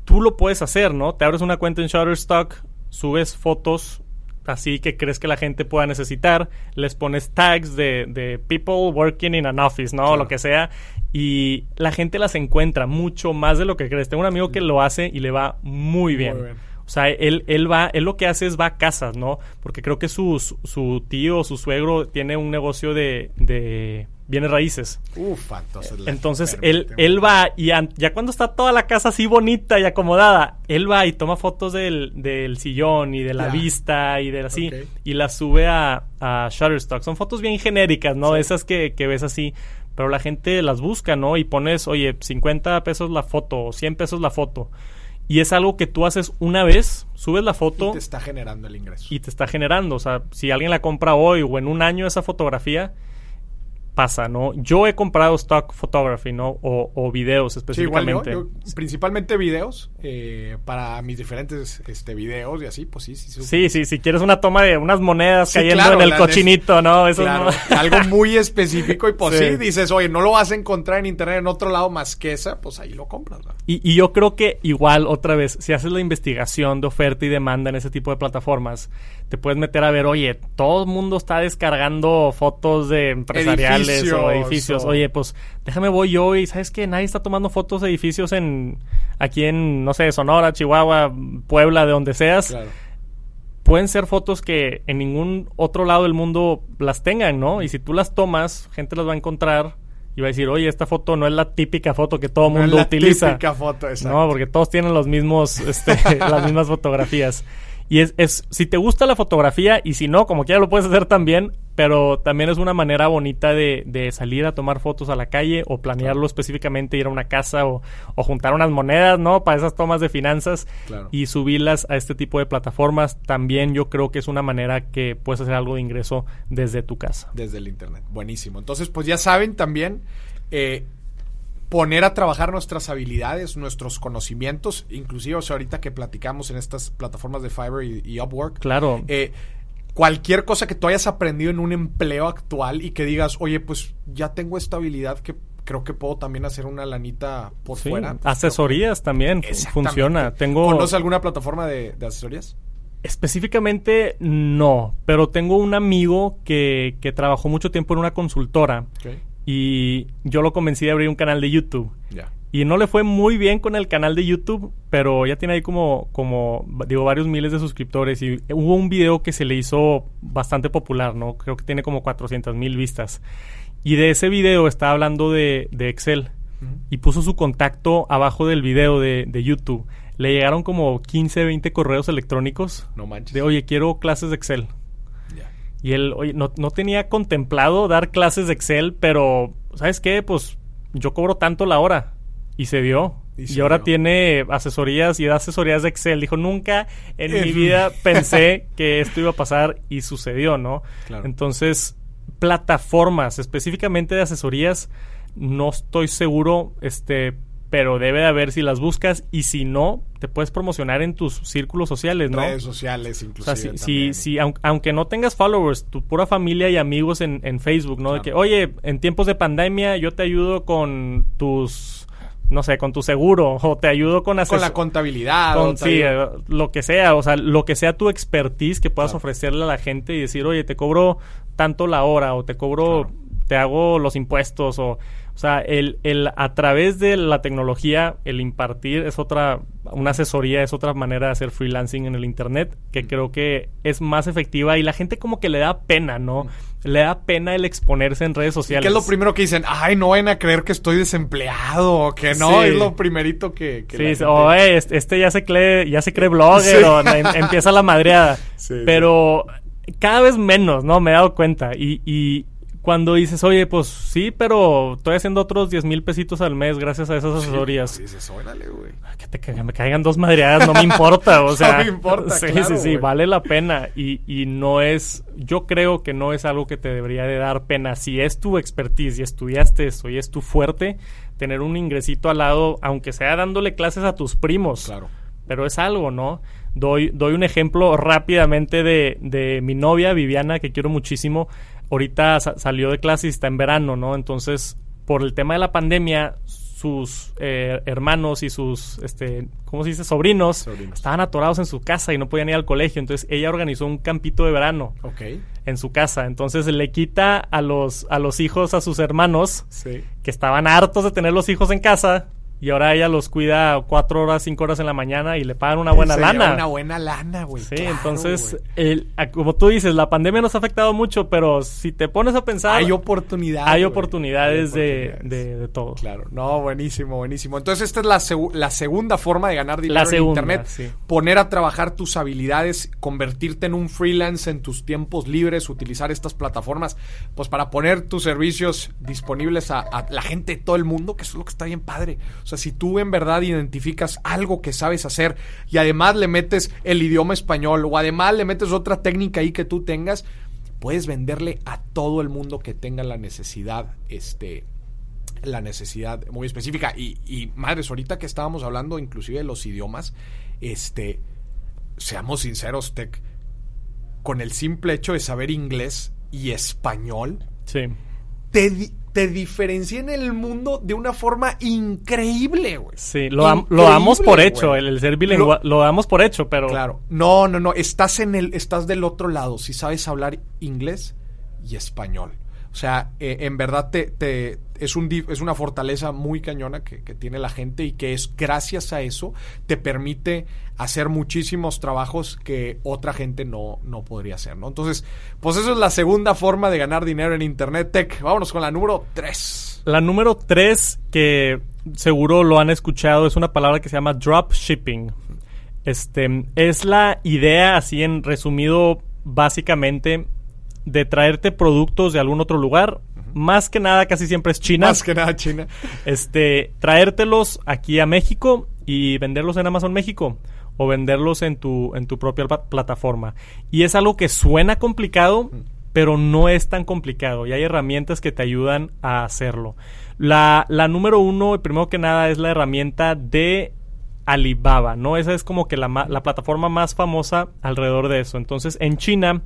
Tú lo puedes hacer, ¿no? Te abres una cuenta en Shutterstock, subes fotos así que crees que la gente pueda necesitar, les pones tags de, de people working in an office, ¿no? Claro. lo que sea. Y la gente las encuentra mucho más de lo que crees. Tengo un amigo que lo hace y le va muy bien. Muy bien. O sea, él, él va, él lo que hace es va a casas, ¿no? Porque creo que su, su- tío o su suegro tiene un negocio de, de bienes raíces. Ufa, entonces. Entonces él, él va y an- ya cuando está toda la casa así bonita y acomodada, él va y toma fotos del, del sillón y de la Ya. vista y de así y las sube a, a Shutterstock. Son fotos bien genéricas, ¿no? Sí. Esas que, que ves así. Pero la gente las busca, ¿no? Y pones, oye, 50 pesos la foto o 100 pesos la foto. Y es algo que tú haces una vez, subes la Y foto te está generando el ingreso. y te está generando. O sea, si alguien la compra hoy o en un año esa fotografía, pasa, ¿no? Yo he comprado stock photography, ¿no? O, o videos Sí, igual yo, específicamente. yo, principalmente videos, eh, para mis diferentes este, videos y así, pues sí, sí. Sí, sí, si quieres una toma de unas monedas Sí, cayendo claro, en el cochinito, ¿no? Eso Claro, no. algo muy específico y pues sí. Sí. dices, oye, no lo vas a encontrar en internet en otro lado más que esa, pues ahí lo compras. ¿no? Y, y yo creo que igual, otra vez, si haces la investigación de oferta y demanda en ese tipo de plataformas, te puedes meter a ver, oye, todo el mundo está descargando fotos de empresariales o Edificios, o- Oye, pues déjame voy yo y sabes que nadie está tomando fotos de edificios en aquí en, no sé, Sonora, Chihuahua, Puebla, de donde seas. Claro. Pueden ser fotos que en ningún otro lado del mundo las tengan, ¿no? Y si tú las tomas, gente las va a encontrar y va a decir, oye, esta foto no es la típica foto que todo el No es mundo la utiliza. típica foto, exacto. No, porque todos tienen los mismos, este, las mismas fotografías. Y es, es, si te gusta la fotografía y si no, como quiera lo puedes hacer también, pero también es una manera bonita de, de salir a tomar fotos a la calle o planearlo específicamente, ir a una casa o, o, juntar unas monedas, ¿no? Para esas tomas de finanzas Claro. y subirlas a este tipo de plataformas. También yo creo que es una manera que puedes hacer algo de ingreso desde tu casa. Desde el internet. Buenísimo. Entonces, pues ya saben también eh, poner a trabajar nuestras habilidades, nuestros conocimientos, inclusive o sea, ahorita que platicamos en estas plataformas de Fiverr y, y Upwork. Claro. eh, cualquier cosa que tú hayas aprendido en un empleo actual y que digas, oye, pues ya tengo esta habilidad que creo que puedo también hacer una lanita por Sí, fuera. Asesorías también funciona. Tengo ¿Conoces alguna plataforma de, de asesorías? específicamente no, pero tengo un amigo que, que trabajó mucho tiempo en una consultora y yo lo convencí de abrir un canal de YouTube. Y no le fue muy bien con el canal de YouTube, pero ya tiene ahí como, como, digo, varios miles de suscriptores. Y hubo un video que se le hizo bastante popular, ¿no? Creo que tiene como 400 mil vistas. Y de ese video estaba hablando de, de Excel. Y puso su contacto abajo del video de, de YouTube. Le llegaron como 15, 20 correos electrónicos No manches. de, oye, quiero clases de Excel. Y él, oye, no, no tenía contemplado dar clases de Excel, pero, ¿sabes qué? Pues yo cobro tanto la hora. Y se dio. Y ahora dio. tiene asesorías y da asesorías de Excel. Dijo, nunca en mi vida pensé que esto iba a pasar y sucedió, ¿no? Claro. Entonces, plataformas específicamente de asesorías, no estoy seguro, este, pero debe de haber si las buscas y si no, te puedes promocionar en tus círculos sociales, ¿no? Redes sociales, O inclusive. sea, si, si, si aun- aunque no tengas followers, tu pura familia y amigos en, en Facebook, ¿no? De que, oye, en tiempos de pandemia yo te ayudo con tus, no sé, con tu seguro, o te ayudo con Con asesor- la contabilidad. con- sí, eh, lo que sea, o sea, lo que sea tu expertise que puedas Claro. ofrecerle a la gente y decir, oye, te cobro tanto la hora, o te cobro, Claro. te hago los impuestos, o, o sea, el, el a través de la tecnología, el impartir es otra, una asesoría es otra manera de hacer freelancing en el internet, que creo que es más efectiva y la gente como que le da pena, ¿no? Le da pena el exponerse en redes ¿Y sociales. qué es lo primero que dicen? Ay, no vayan a creer que estoy desempleado o que no. Sí. Es lo primerito que. que Sí, gente- o, "Eh, este, este ya se cree, ya se cree blogger Sí. o em- empieza la madreada. Sí, sí. Pero cada vez menos, ¿no? Me he dado cuenta. Y, y cuando dices, oye, pues sí, pero estoy haciendo otros 10 mil pesitos al mes gracias a esas asesorías. Sí, dices, órale, güey. Que, te, que me caigan dos madreadas, no me importa. O sea, me importa, sí, claro, sí, sí, güey. vale la pena. Y, y no es, yo creo que no es algo que te debería de dar pena. Si es tu expertise y estudiaste eso y es tu fuerte, tener un ingresito al lado, aunque sea dándole clases a tus primos Claro. pero es algo, ¿no? Doy, doy un ejemplo rápidamente de, de mi novia, Viviana, que quiero muchísimo. Ahorita sa- salió de clase y está en verano, ¿no? Entonces, por el tema de la pandemia, sus eh, hermanos y sus, este, ¿cómo se dice? Sobrinos, Sobrinos. estaban atorados en su casa y no podían ir al colegio. Entonces, ella organizó un campito de verano en su casa. Entonces, le quita a los, a los hijos, a sus hermanos, Sí. que estaban hartos de tener los hijos en casa y ahora ella los cuida cuatro horas, cinco horas en la mañana y le pagan una buena lana. Una buena lana, güey. Sí, claro, entonces, el- como tú dices, la pandemia nos ha afectado mucho, pero si te pones a pensar, Hay oportunidades. hay oportunidades, Hay de, oportunidades. de- de todo. Claro, no, buenísimo, buenísimo. Entonces esta es la, segu- la segunda forma de ganar dinero La segunda, en Internet. sí. Poner a trabajar tus habilidades, convertirte en un freelance en tus tiempos libres, utilizar estas plataformas, pues para poner tus servicios disponibles a, a la gente de todo el mundo, que eso es lo que está bien padre. O sea, si tú en verdad identificas algo que sabes hacer y además le metes el idioma español o además le metes otra técnica ahí que tú tengas, puedes venderle a todo el mundo que tenga la necesidad, este, la necesidad muy específica. Y, y madres, ahorita que estábamos hablando inclusive de los idiomas, este, seamos sinceros, Tech, con el simple hecho de saber inglés y español, Sí. te, te diferencia en el mundo de una forma increíble, güey. Sí, lo, dam- lo damos por hecho, el, el ser bilingüe, lo, damos por hecho, pero Claro. No, no, no. Estás en el, estás del otro lado. Si sabes hablar inglés y español. O sea, eh, en verdad te, es, un, es una fortaleza muy cañona que, tiene la gente y que es gracias a eso te permite hacer muchísimos trabajos que otra gente no, no podría hacer, ¿no? Entonces, pues eso es la segunda forma de ganar dinero en Internet Tech. Vámonos con la número 3. La número tres, que seguro lo han escuchado, es una palabra que se llama dropshipping. Este, es la idea, así en resumido, básicamente, de traerte productos de algún otro lugar. Más que nada, casi siempre es China. Más que nada China. Este, traértelos aquí a México y venderlos en Amazon México o venderlos en tu, en tu propia plataforma. Y es algo que suena complicado, pero no es tan complicado y hay herramientas que te ayudan a hacerlo. La, la número uno, primero que nada, es la herramienta de Alibaba, ¿no? Esa es como que la, la plataforma más famosa alrededor de eso. Entonces, en China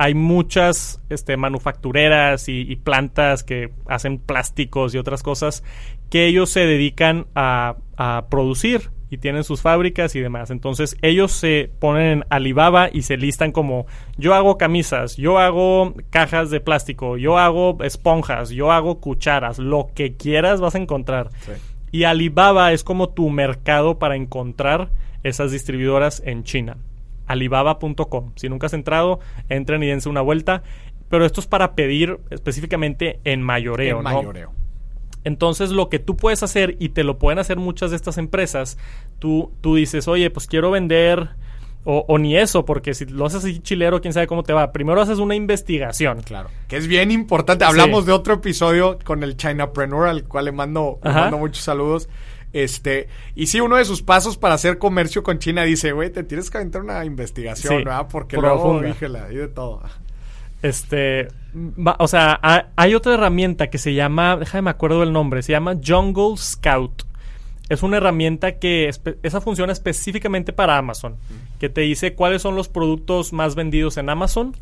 hay muchas este, manufactureras y, y plantas que hacen plásticos y otras cosas que ellos se dedican a, a producir y tienen sus fábricas y demás. Entonces ellos se ponen en Alibaba y se listan como yo hago camisas, yo hago cajas de plástico, yo hago esponjas, yo hago cucharas, lo que quieras vas a encontrar. Sí. Y Alibaba es como tu mercado para encontrar esas distribuidoras en China. Alibaba.com. Si nunca has entrado, entren y dense una vuelta. Pero esto es para pedir específicamente en mayoreo, En ¿no? mayoreo. Entonces lo que tú puedes hacer, y te lo pueden hacer muchas de estas empresas, tú, tú dices, oye, pues quiero vender, o, o ni eso, porque si lo haces así chilero, quién sabe cómo te va. Primero haces una investigación. Claro. Que es bien importante. Hablamos de otro episodio con el Chinapreneur, al cual le mando, le Ajá. mando muchos saludos. Este, y sí, uno de sus pasos para hacer comercio con China dice, güey, te tienes que aventar una investigación, Sí, ¿verdad? Porque luego, hay de todo. Este, va- o sea, ha- hay otra herramienta que se llama, déjame me acuerdo del nombre, se llama Jungle Scout. Es una herramienta que esa funciona específicamente para Amazon, que te dice cuáles son los productos más vendidos en Amazon.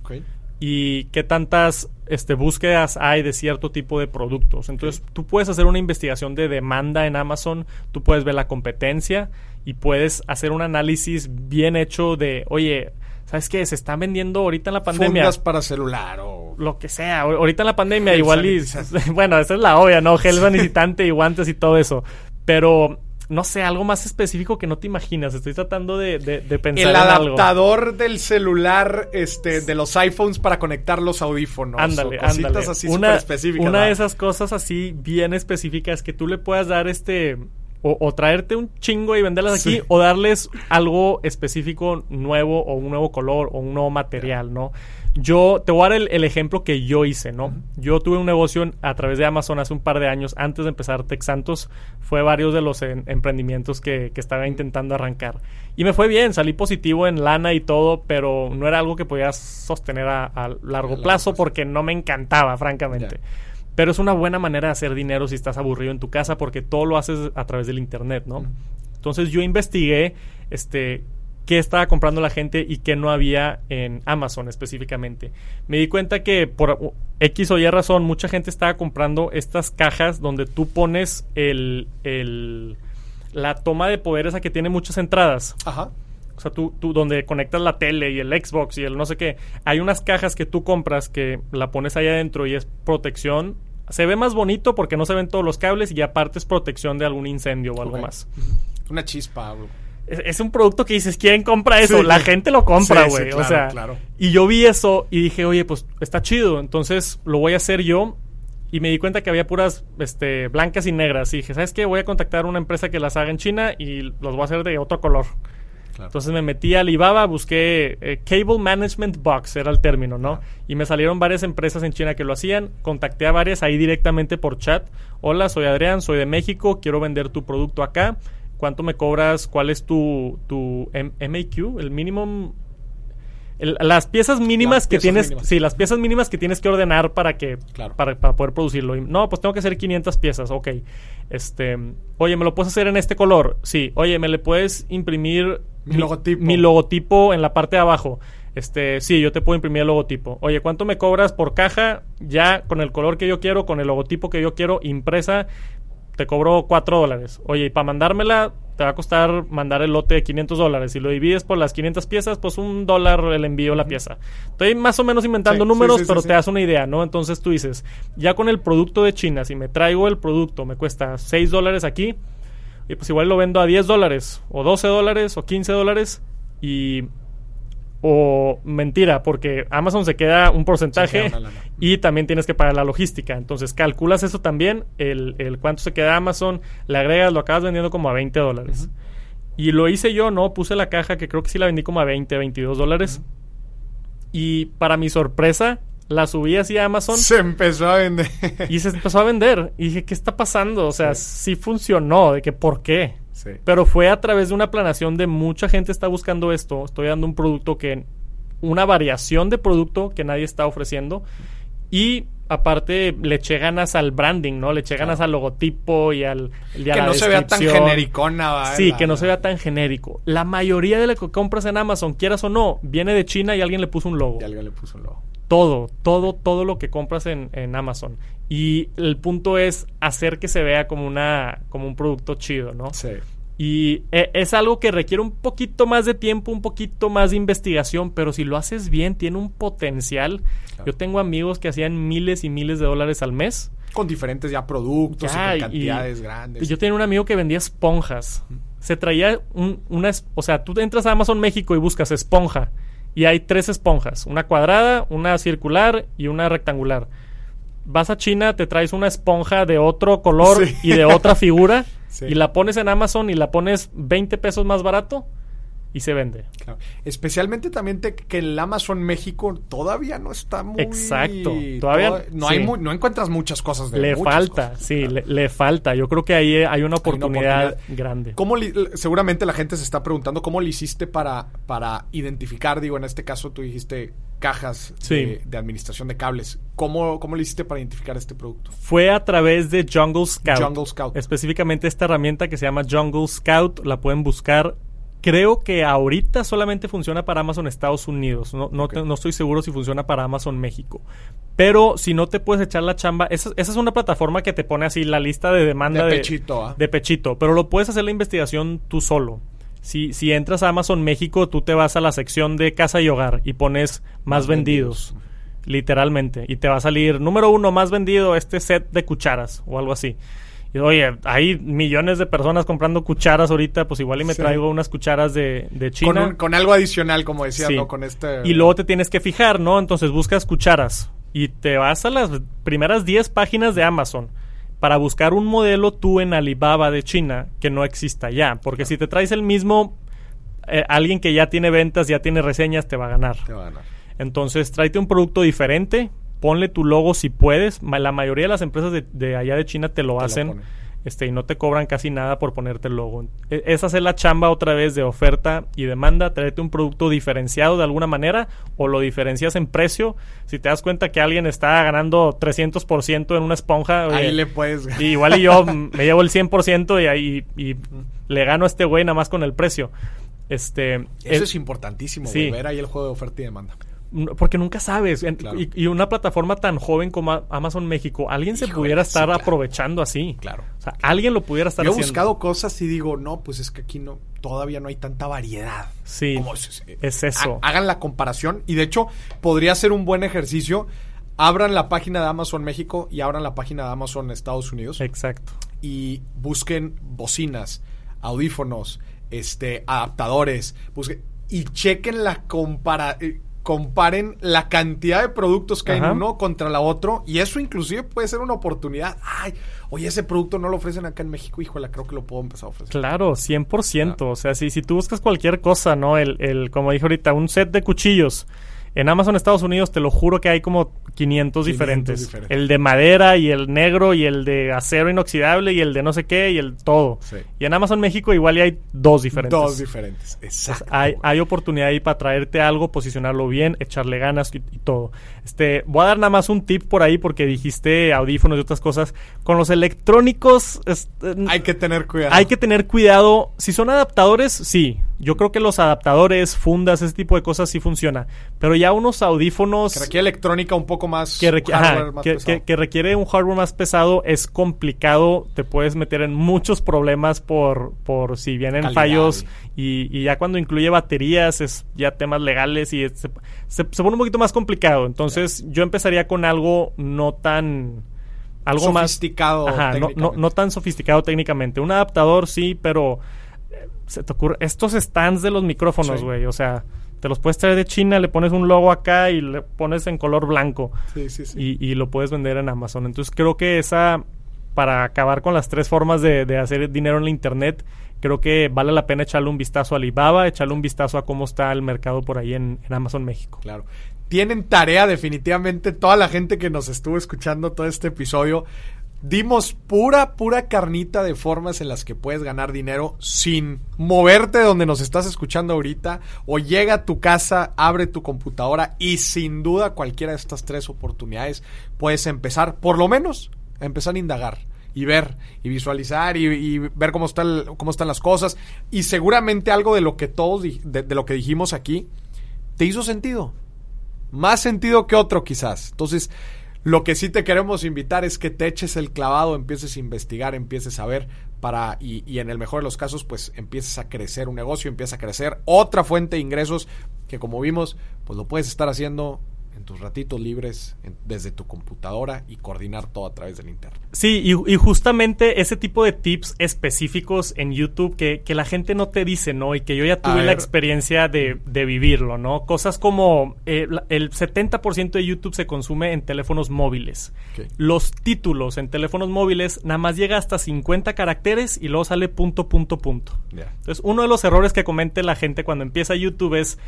Y qué tantas este, búsquedas hay de cierto tipo de productos. Entonces, tú puedes hacer una investigación de demanda en Amazon, tú puedes ver la competencia y puedes hacer un análisis bien hecho de, oye, ¿sabes qué? Se están vendiendo ahorita en la pandemia Fundas para celular o... lo que sea. Ahor- Ahorita en la pandemia igual y... Bueno, esa es la obvia, ¿no? Gel sanitizante y guantes y todo eso. Pero, no sé, algo más específico que no te imaginas. Estoy tratando de, de- de pensar El en algo. adaptador del celular, este, de los iPhones para conectar los audífonos. Ándale, o cositas ándale. así una, específicas. una de esas cosas así bien específicas que tú le puedas dar este... O, o traerte un chingo y venderlas aquí Sí. o darles algo específico nuevo o un nuevo color o un nuevo material, ¿no? Yo te voy a dar el, el ejemplo que yo hice, ¿no? Yo tuve un negocio a través de Amazon hace un par de años antes de empezar Tech Santos. Fue varios de los en- emprendimientos que, que estaba intentando arrancar. Y me fue bien, salí positivo en lana y todo, pero no era algo que podías sostener a, a largo largo plazo plazo. porque no me encantaba, francamente. Pero es una buena manera de hacer dinero si estás aburrido en tu casa porque todo lo haces a través del internet, ¿no? Entonces yo investigué este qué estaba comprando la gente y qué no había en Amazon específicamente. Me di cuenta que por X o Y razón mucha gente estaba comprando estas cajas donde tú pones el, el la toma de poder esa que tiene muchas entradas. Ajá. O sea, tú, tú donde conectas la tele y el Xbox y el no sé qué. Hay unas cajas que tú compras que la pones ahí adentro y es protección. Se ve más bonito porque no se ven todos los cables y aparte es protección de algún incendio o algo más. Una chispa. algo. Es, un producto que dices, ¿quién compra eso? Sí, la gente lo compra, Sí, sí, güey. o sea, claro. y yo vi eso y dije, oye, pues está chido. Entonces lo voy a hacer yo. Y me di cuenta que había puras este, blancas y negras. Y dije, ¿sabes qué? Voy a contactar a una empresa que las haga en China y los voy a hacer de otro color. Entonces me metí a Alibaba, busqué eh, Cable Management Box, era el término, ¿no? Y me salieron varias empresas en China que lo hacían. Contacté a varias ahí directamente por chat. Hola, soy Adrián, soy de México, quiero vender tu producto acá. ¿Cuánto me cobras? ¿Cuál es tu, tu M- MAQ? El minimum... el- las piezas mínimas Las que piezas tienes... mínimas. Sí, las piezas mínimas que tienes que ordenar para que... Claro. Para, para poder producirlo. Y, no, pues tengo que hacer 500 piezas, ok. Este... Oye, ¿me lo puedes hacer en este color? Sí. Oye, ¿me le puedes imprimir... Mi logotipo. Mi logotipo en la parte de abajo. Este, sí, yo te puedo imprimir el logotipo. Oye, ¿cuánto me cobras por caja? Ya con el color que yo quiero, con el logotipo que yo quiero, impresa, te cobro 4 dólares. Oye, y para mandármela, te va a costar mandar el lote de 500 dólares. Si lo divides por las 500 piezas, pues un dólar el envío la pieza. Estoy más o menos inventando Sí, números, sí, sí, pero te das una idea, ¿no? Entonces tú dices, ya con el producto de China, si me traigo el producto, me cuesta 6 dólares aquí, y pues igual lo vendo a 10 dólares, o 12 dólares, o 15 dólares, y... O mentira, porque Amazon se queda un porcentaje queda y también tienes que pagar la logística. Entonces calculas eso también, el, el cuánto se queda Amazon, le agregas, lo acabas vendiendo como a 20 dólares. Y lo hice yo, ¿no? Puse la caja que creo que sí la vendí como a 20, 22 dólares. Y para mi sorpresa, la subí así a Amazon. Se empezó a vender. y se empezó a vender. Y dije, ¿qué está pasando? O sea, sí, funcionó. De que, ¿por qué? Sí. Pero fue a través de una planación de mucha gente está buscando esto. Estoy dando un producto que... Una variación de producto que nadie está ofreciendo. Y aparte le eché ganas al branding, ¿no? Le eché ganas al logotipo y al y a que la no se vea tan genericona, ¿va? Sí, que no se vea tan genérico. La mayoría de lo que compras en Amazon, quieras o no, viene de China y alguien le puso un logo. Y alguien le puso un logo. Todo, todo, todo lo que compras en, en Amazon. Y el punto es hacer que se vea como una, como un producto chido, ¿no? Sí. Y eh, es algo que requiere un poquito más de tiempo, un poquito más de investigación, pero si lo haces bien, tiene un potencial. Claro. Yo tengo amigos que hacían miles y miles de dólares al mes. Con diferentes ya productos Ya, y con y- cantidades grandes. Yo tenía un amigo que vendía esponjas. Se traía un- una... O sea, tú entras a Amazon México y buscas esponja. Y hay tres esponjas. Una cuadrada, una circular y una rectangular. Vas a China, te traes una esponja de otro color Sí. y de otra figura. Sí. Y la pones en Amazon y la pones 20 pesos más barato. Y se vende. Claro. Especialmente también te- que el Amazon México todavía no está muy... Exacto. Todavía- toda- no, hay no encuentras muchas cosas de Le falta, cosas. sí, Claro. le, le falta. Yo creo que ahí hay una oportunidad, oportunidad. grande. ¿Cómo li- seguramente la gente se está preguntando cómo le hiciste para, para identificar, digo, en este caso tú dijiste cajas Sí. de, de administración de cables. ¿Cómo, ¿Cómo le hiciste para identificar este producto? Fue a través de Jungle Scout. Jungle Scout. Específicamente esta herramienta que se llama Jungle Scout. La pueden buscar. Creo que ahorita solamente funciona para Amazon Estados Unidos. No, no, te- no estoy seguro si funciona para Amazon México. Pero si no te puedes echar la chamba, esa, esa es una plataforma que te pone así la lista de demanda De de, pechito, ¿ah? de pechito. Pero lo puedes hacer la investigación tú solo. Si, si entras a Amazon México, tú te vas a la sección de casa y hogar y pones más, Más vendidos. Literalmente. Y te va a salir número uno más vendido este set de cucharas o algo así. Y oye, hay millones de personas comprando cucharas ahorita, pues igual y me Sí. traigo unas cucharas de, de China. Con, un- con algo adicional, como decía, Sí. ¿no? Con este... Y luego te tienes que fijar, ¿no? Entonces buscas cucharas y te vas a las primeras 10 páginas de Amazon para buscar un modelo tú en Alibaba de China que no exista ya. Porque si te traes el mismo, eh, alguien que ya tiene ventas, ya tiene reseñas, te va a ganar. Te va a ganar. Entonces, tráete un producto diferente, ponle tu logo si puedes. La mayoría de las empresas de, de allá de China te lo hacen. este, y no te cobran casi nada por ponerte el logo. E- Es hacer la chamba otra vez de oferta y demanda, tráete un producto diferenciado de alguna manera o lo diferencias en precio. Si te das cuenta que alguien está ganando 300% en una esponja, oye, Ahí le puedes y igual y yo me llevo el 100% y ahí y le gano a este güey nada más con el precio. Este, Eso el- es importantísimo, sí. ver ahí el juego de oferta y demanda. Porque nunca sabes. Claro. y, y una plataforma tan joven como Amazon México, alguien se Híjole, pudiera sí, estar claro. aprovechando así. Claro. O sea, alguien lo pudiera estar Yo he haciendo. buscado cosas y digo, no, pues es que aquí no, todavía no hay tanta variedad. Sí, Como es, es eso. ha- hagan la comparación y de hecho podría ser un buen ejercicio. Abran la página de Amazon México y abran la página de Amazon Estados Unidos Exacto. y busquen bocinas, audífonos, este, adaptadores, busquen y chequen la compara eh, comparen la cantidad de productos que hay en uno contra la otro y eso inclusive puede ser una oportunidad. Ay, oye, ese producto no lo ofrecen acá en México, híjole, creo que lo puedo empezar a ofrecer. Claro, 100%. O sea, si, si tú buscas cualquier cosa, ¿no? El, el, como dije ahorita, un set de cuchillos. En Amazon Estados Unidos te lo juro que hay como 500, 500 diferentes. diferentes. El de madera y el negro y el de acero inoxidable y el de no sé qué y el todo. Sí. Y en Amazon México igual y hay dos diferentes. Dos diferentes. Entonces, Exacto. hay, oportunidad ahí para traerte algo, posicionarlo bien, echarle ganas y, y todo. Este, voy a dar nada más un tip por ahí porque dijiste audífonos y otras cosas. Con los electrónicos Hay que tener cuidado. hay que tener cuidado. Si son adaptadores, sí. Yo creo que los adaptadores, fundas, ese tipo de cosas sí funciona. Pero ya unos audífonos Que requiere electrónica un poco más. que, hardware ajá, más que- pesado. que- que requiere un hardware más pesado es complicado. Te puedes meter en muchos problemas por, por si vienen Calidad, fallos. Y, y ya cuando incluye baterías es ya temas legales y es- se, se- se pone un poquito más complicado. Entonces yo empezaría con algo no tan... Algo más Sofisticado Ajá, no, no, no tan sofisticado técnicamente. Un adaptador sí, pero eh, se te ocurre estos stands de los micrófonos, Sí. güey, o sea, te los puedes traer de China, le pones un logo acá y le pones en color blanco Sí, sí, sí. y, y lo puedes vender en Amazon. Entonces creo que esa para acabar con las tres formas de, de hacer dinero en la internet, creo que vale la pena echarle un vistazo a Alibaba, echarle un vistazo a cómo está el mercado por ahí en, en Amazon México. Claro. Tienen tarea definitivamente toda la gente que nos estuvo escuchando todo este episodio. Dimos pura, pura carnita de formas en las que puedes ganar dinero sin moverte de donde nos estás escuchando ahorita o llega a tu casa, abre tu computadora y sin duda cualquiera de estas tres oportunidades puedes empezar, por lo menos, a empezar a indagar y ver y visualizar y, ver cómo, cómo están las cosas. Y seguramente algo de lo que todos de lo que dijimos aquí te hizo sentido. Más sentido que otro quizás. Entonces lo que sí te queremos invitar es que te eches el clavado empieces a investigar empieces a ver para y, y en el mejor de los casos pues empieces a crecer un negocio empieza a crecer otra fuente de ingresos que como vimos pues lo puedes estar haciendo en tus ratitos libres en- desde tu computadora y coordinar todo a través del internet Sí, y, y justamente ese tipo de tips específicos en YouTube que, que la gente no te dice, ¿no? Y que yo ya tuve la experiencia de, de vivirlo, ¿no? Cosas como eh, la- el 70% de YouTube se consume en teléfonos móviles. Los títulos en teléfonos móviles nada más llega hasta 50 caracteres y luego sale punto, punto, punto. Entonces, uno de los errores que comete la gente cuando empieza YouTube es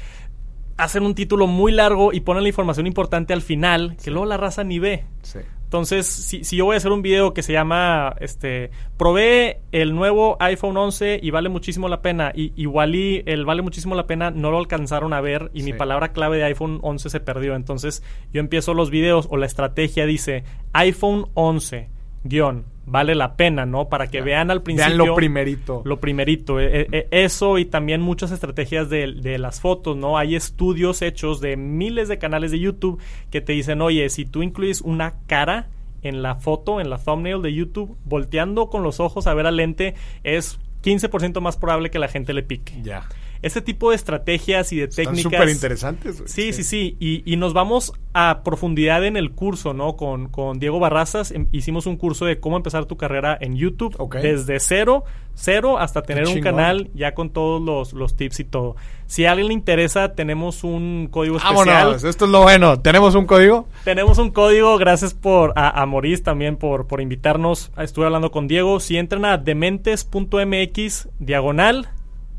hacer un título muy largo y ponen la información importante al final, que luego la raza ni ve. Sí. Entonces, si, si yo voy a hacer un video que se llama, este, probé el nuevo iPhone 11 y vale muchísimo la pena, y igual y el vale muchísimo la pena no lo alcanzaron a ver y mi palabra clave de iPhone 11 se perdió. Entonces, yo empiezo los videos o la estrategia dice iPhone 11 guion vale la pena, ¿no? Para que Ya. vean al principio Vean lo primerito. lo primerito, eh, eh, eso y también muchas estrategias de, de las fotos, ¿no? Hay estudios hechos de miles de canales de YouTube que te dicen, oye, si tú incluyes una cara en la foto, en la thumbnail de YouTube, volteando con los ojos a ver al lente, es 15% más probable que la gente le pique. Ya. Ese tipo de estrategias y de Están técnicas... súper interesantes. güey. Sí, sí, sí. Y, y nos vamos a profundidad en el curso, ¿no? Con, con Diego Barrazas em- hicimos un curso de cómo empezar tu carrera en YouTube. Ok. Desde cero, cero hasta tener un canal ya con todos los, los tips y todo. Si a alguien le interesa, tenemos un código especial. Vámonos, esto es lo bueno. ¿Tenemos un código? Tenemos un código, gracias por a, a Maurice también por, por invitarnos. Estuve hablando con Diego. Si entran a dementes.mx, diagonal,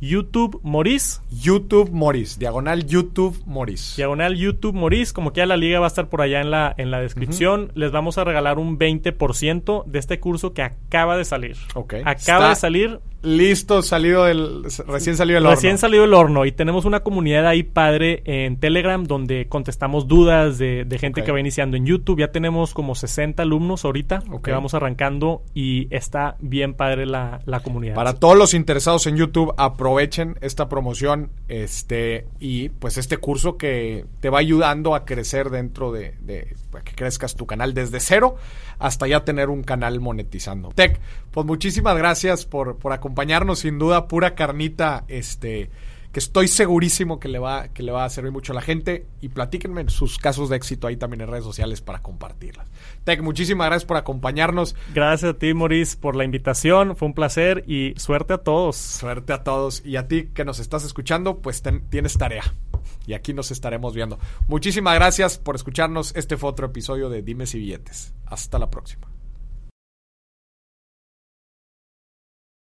YouTube Maurice, YouTube Moris, diagonal YouTube Moris. Diagonal YouTube Moris, como que ya la liga va a estar por allá en la, en la descripción. Les vamos a regalar un 20% de este curso que acaba de salir. Ok. Acaba Está de salir, Listo, salido del, recién salido del horno. recién salido del horno. Y tenemos una comunidad ahí padre en Telegram donde contestamos dudas de, de gente que va iniciando en YouTube. Ya tenemos como 60 alumnos ahorita Ok. que vamos arrancando y está bien padre la, la comunidad. Para todos los interesados en YouTube, aprovechen esta promoción este y pues este curso que te va ayudando a crecer dentro de, de a que crezcas tu canal desde cero hasta ya tener un canal monetizando. Tech, pues muchísimas gracias por, por acompañarnos, sin duda, pura carnita, este que estoy segurísimo que le va que le va a servir mucho a la gente y platíquenme sus casos de éxito ahí también en redes sociales para compartirlas. Tech, muchísimas gracias por acompañarnos. Gracias a ti, Maurice, por la invitación. Fue un placer y suerte a todos. Suerte a todos. Y a ti que nos estás escuchando, pues ten- tienes tarea. Y aquí nos estaremos viendo. Muchísimas gracias por escucharnos. Este fue otro episodio de Dimes y Billetes. Hasta la próxima.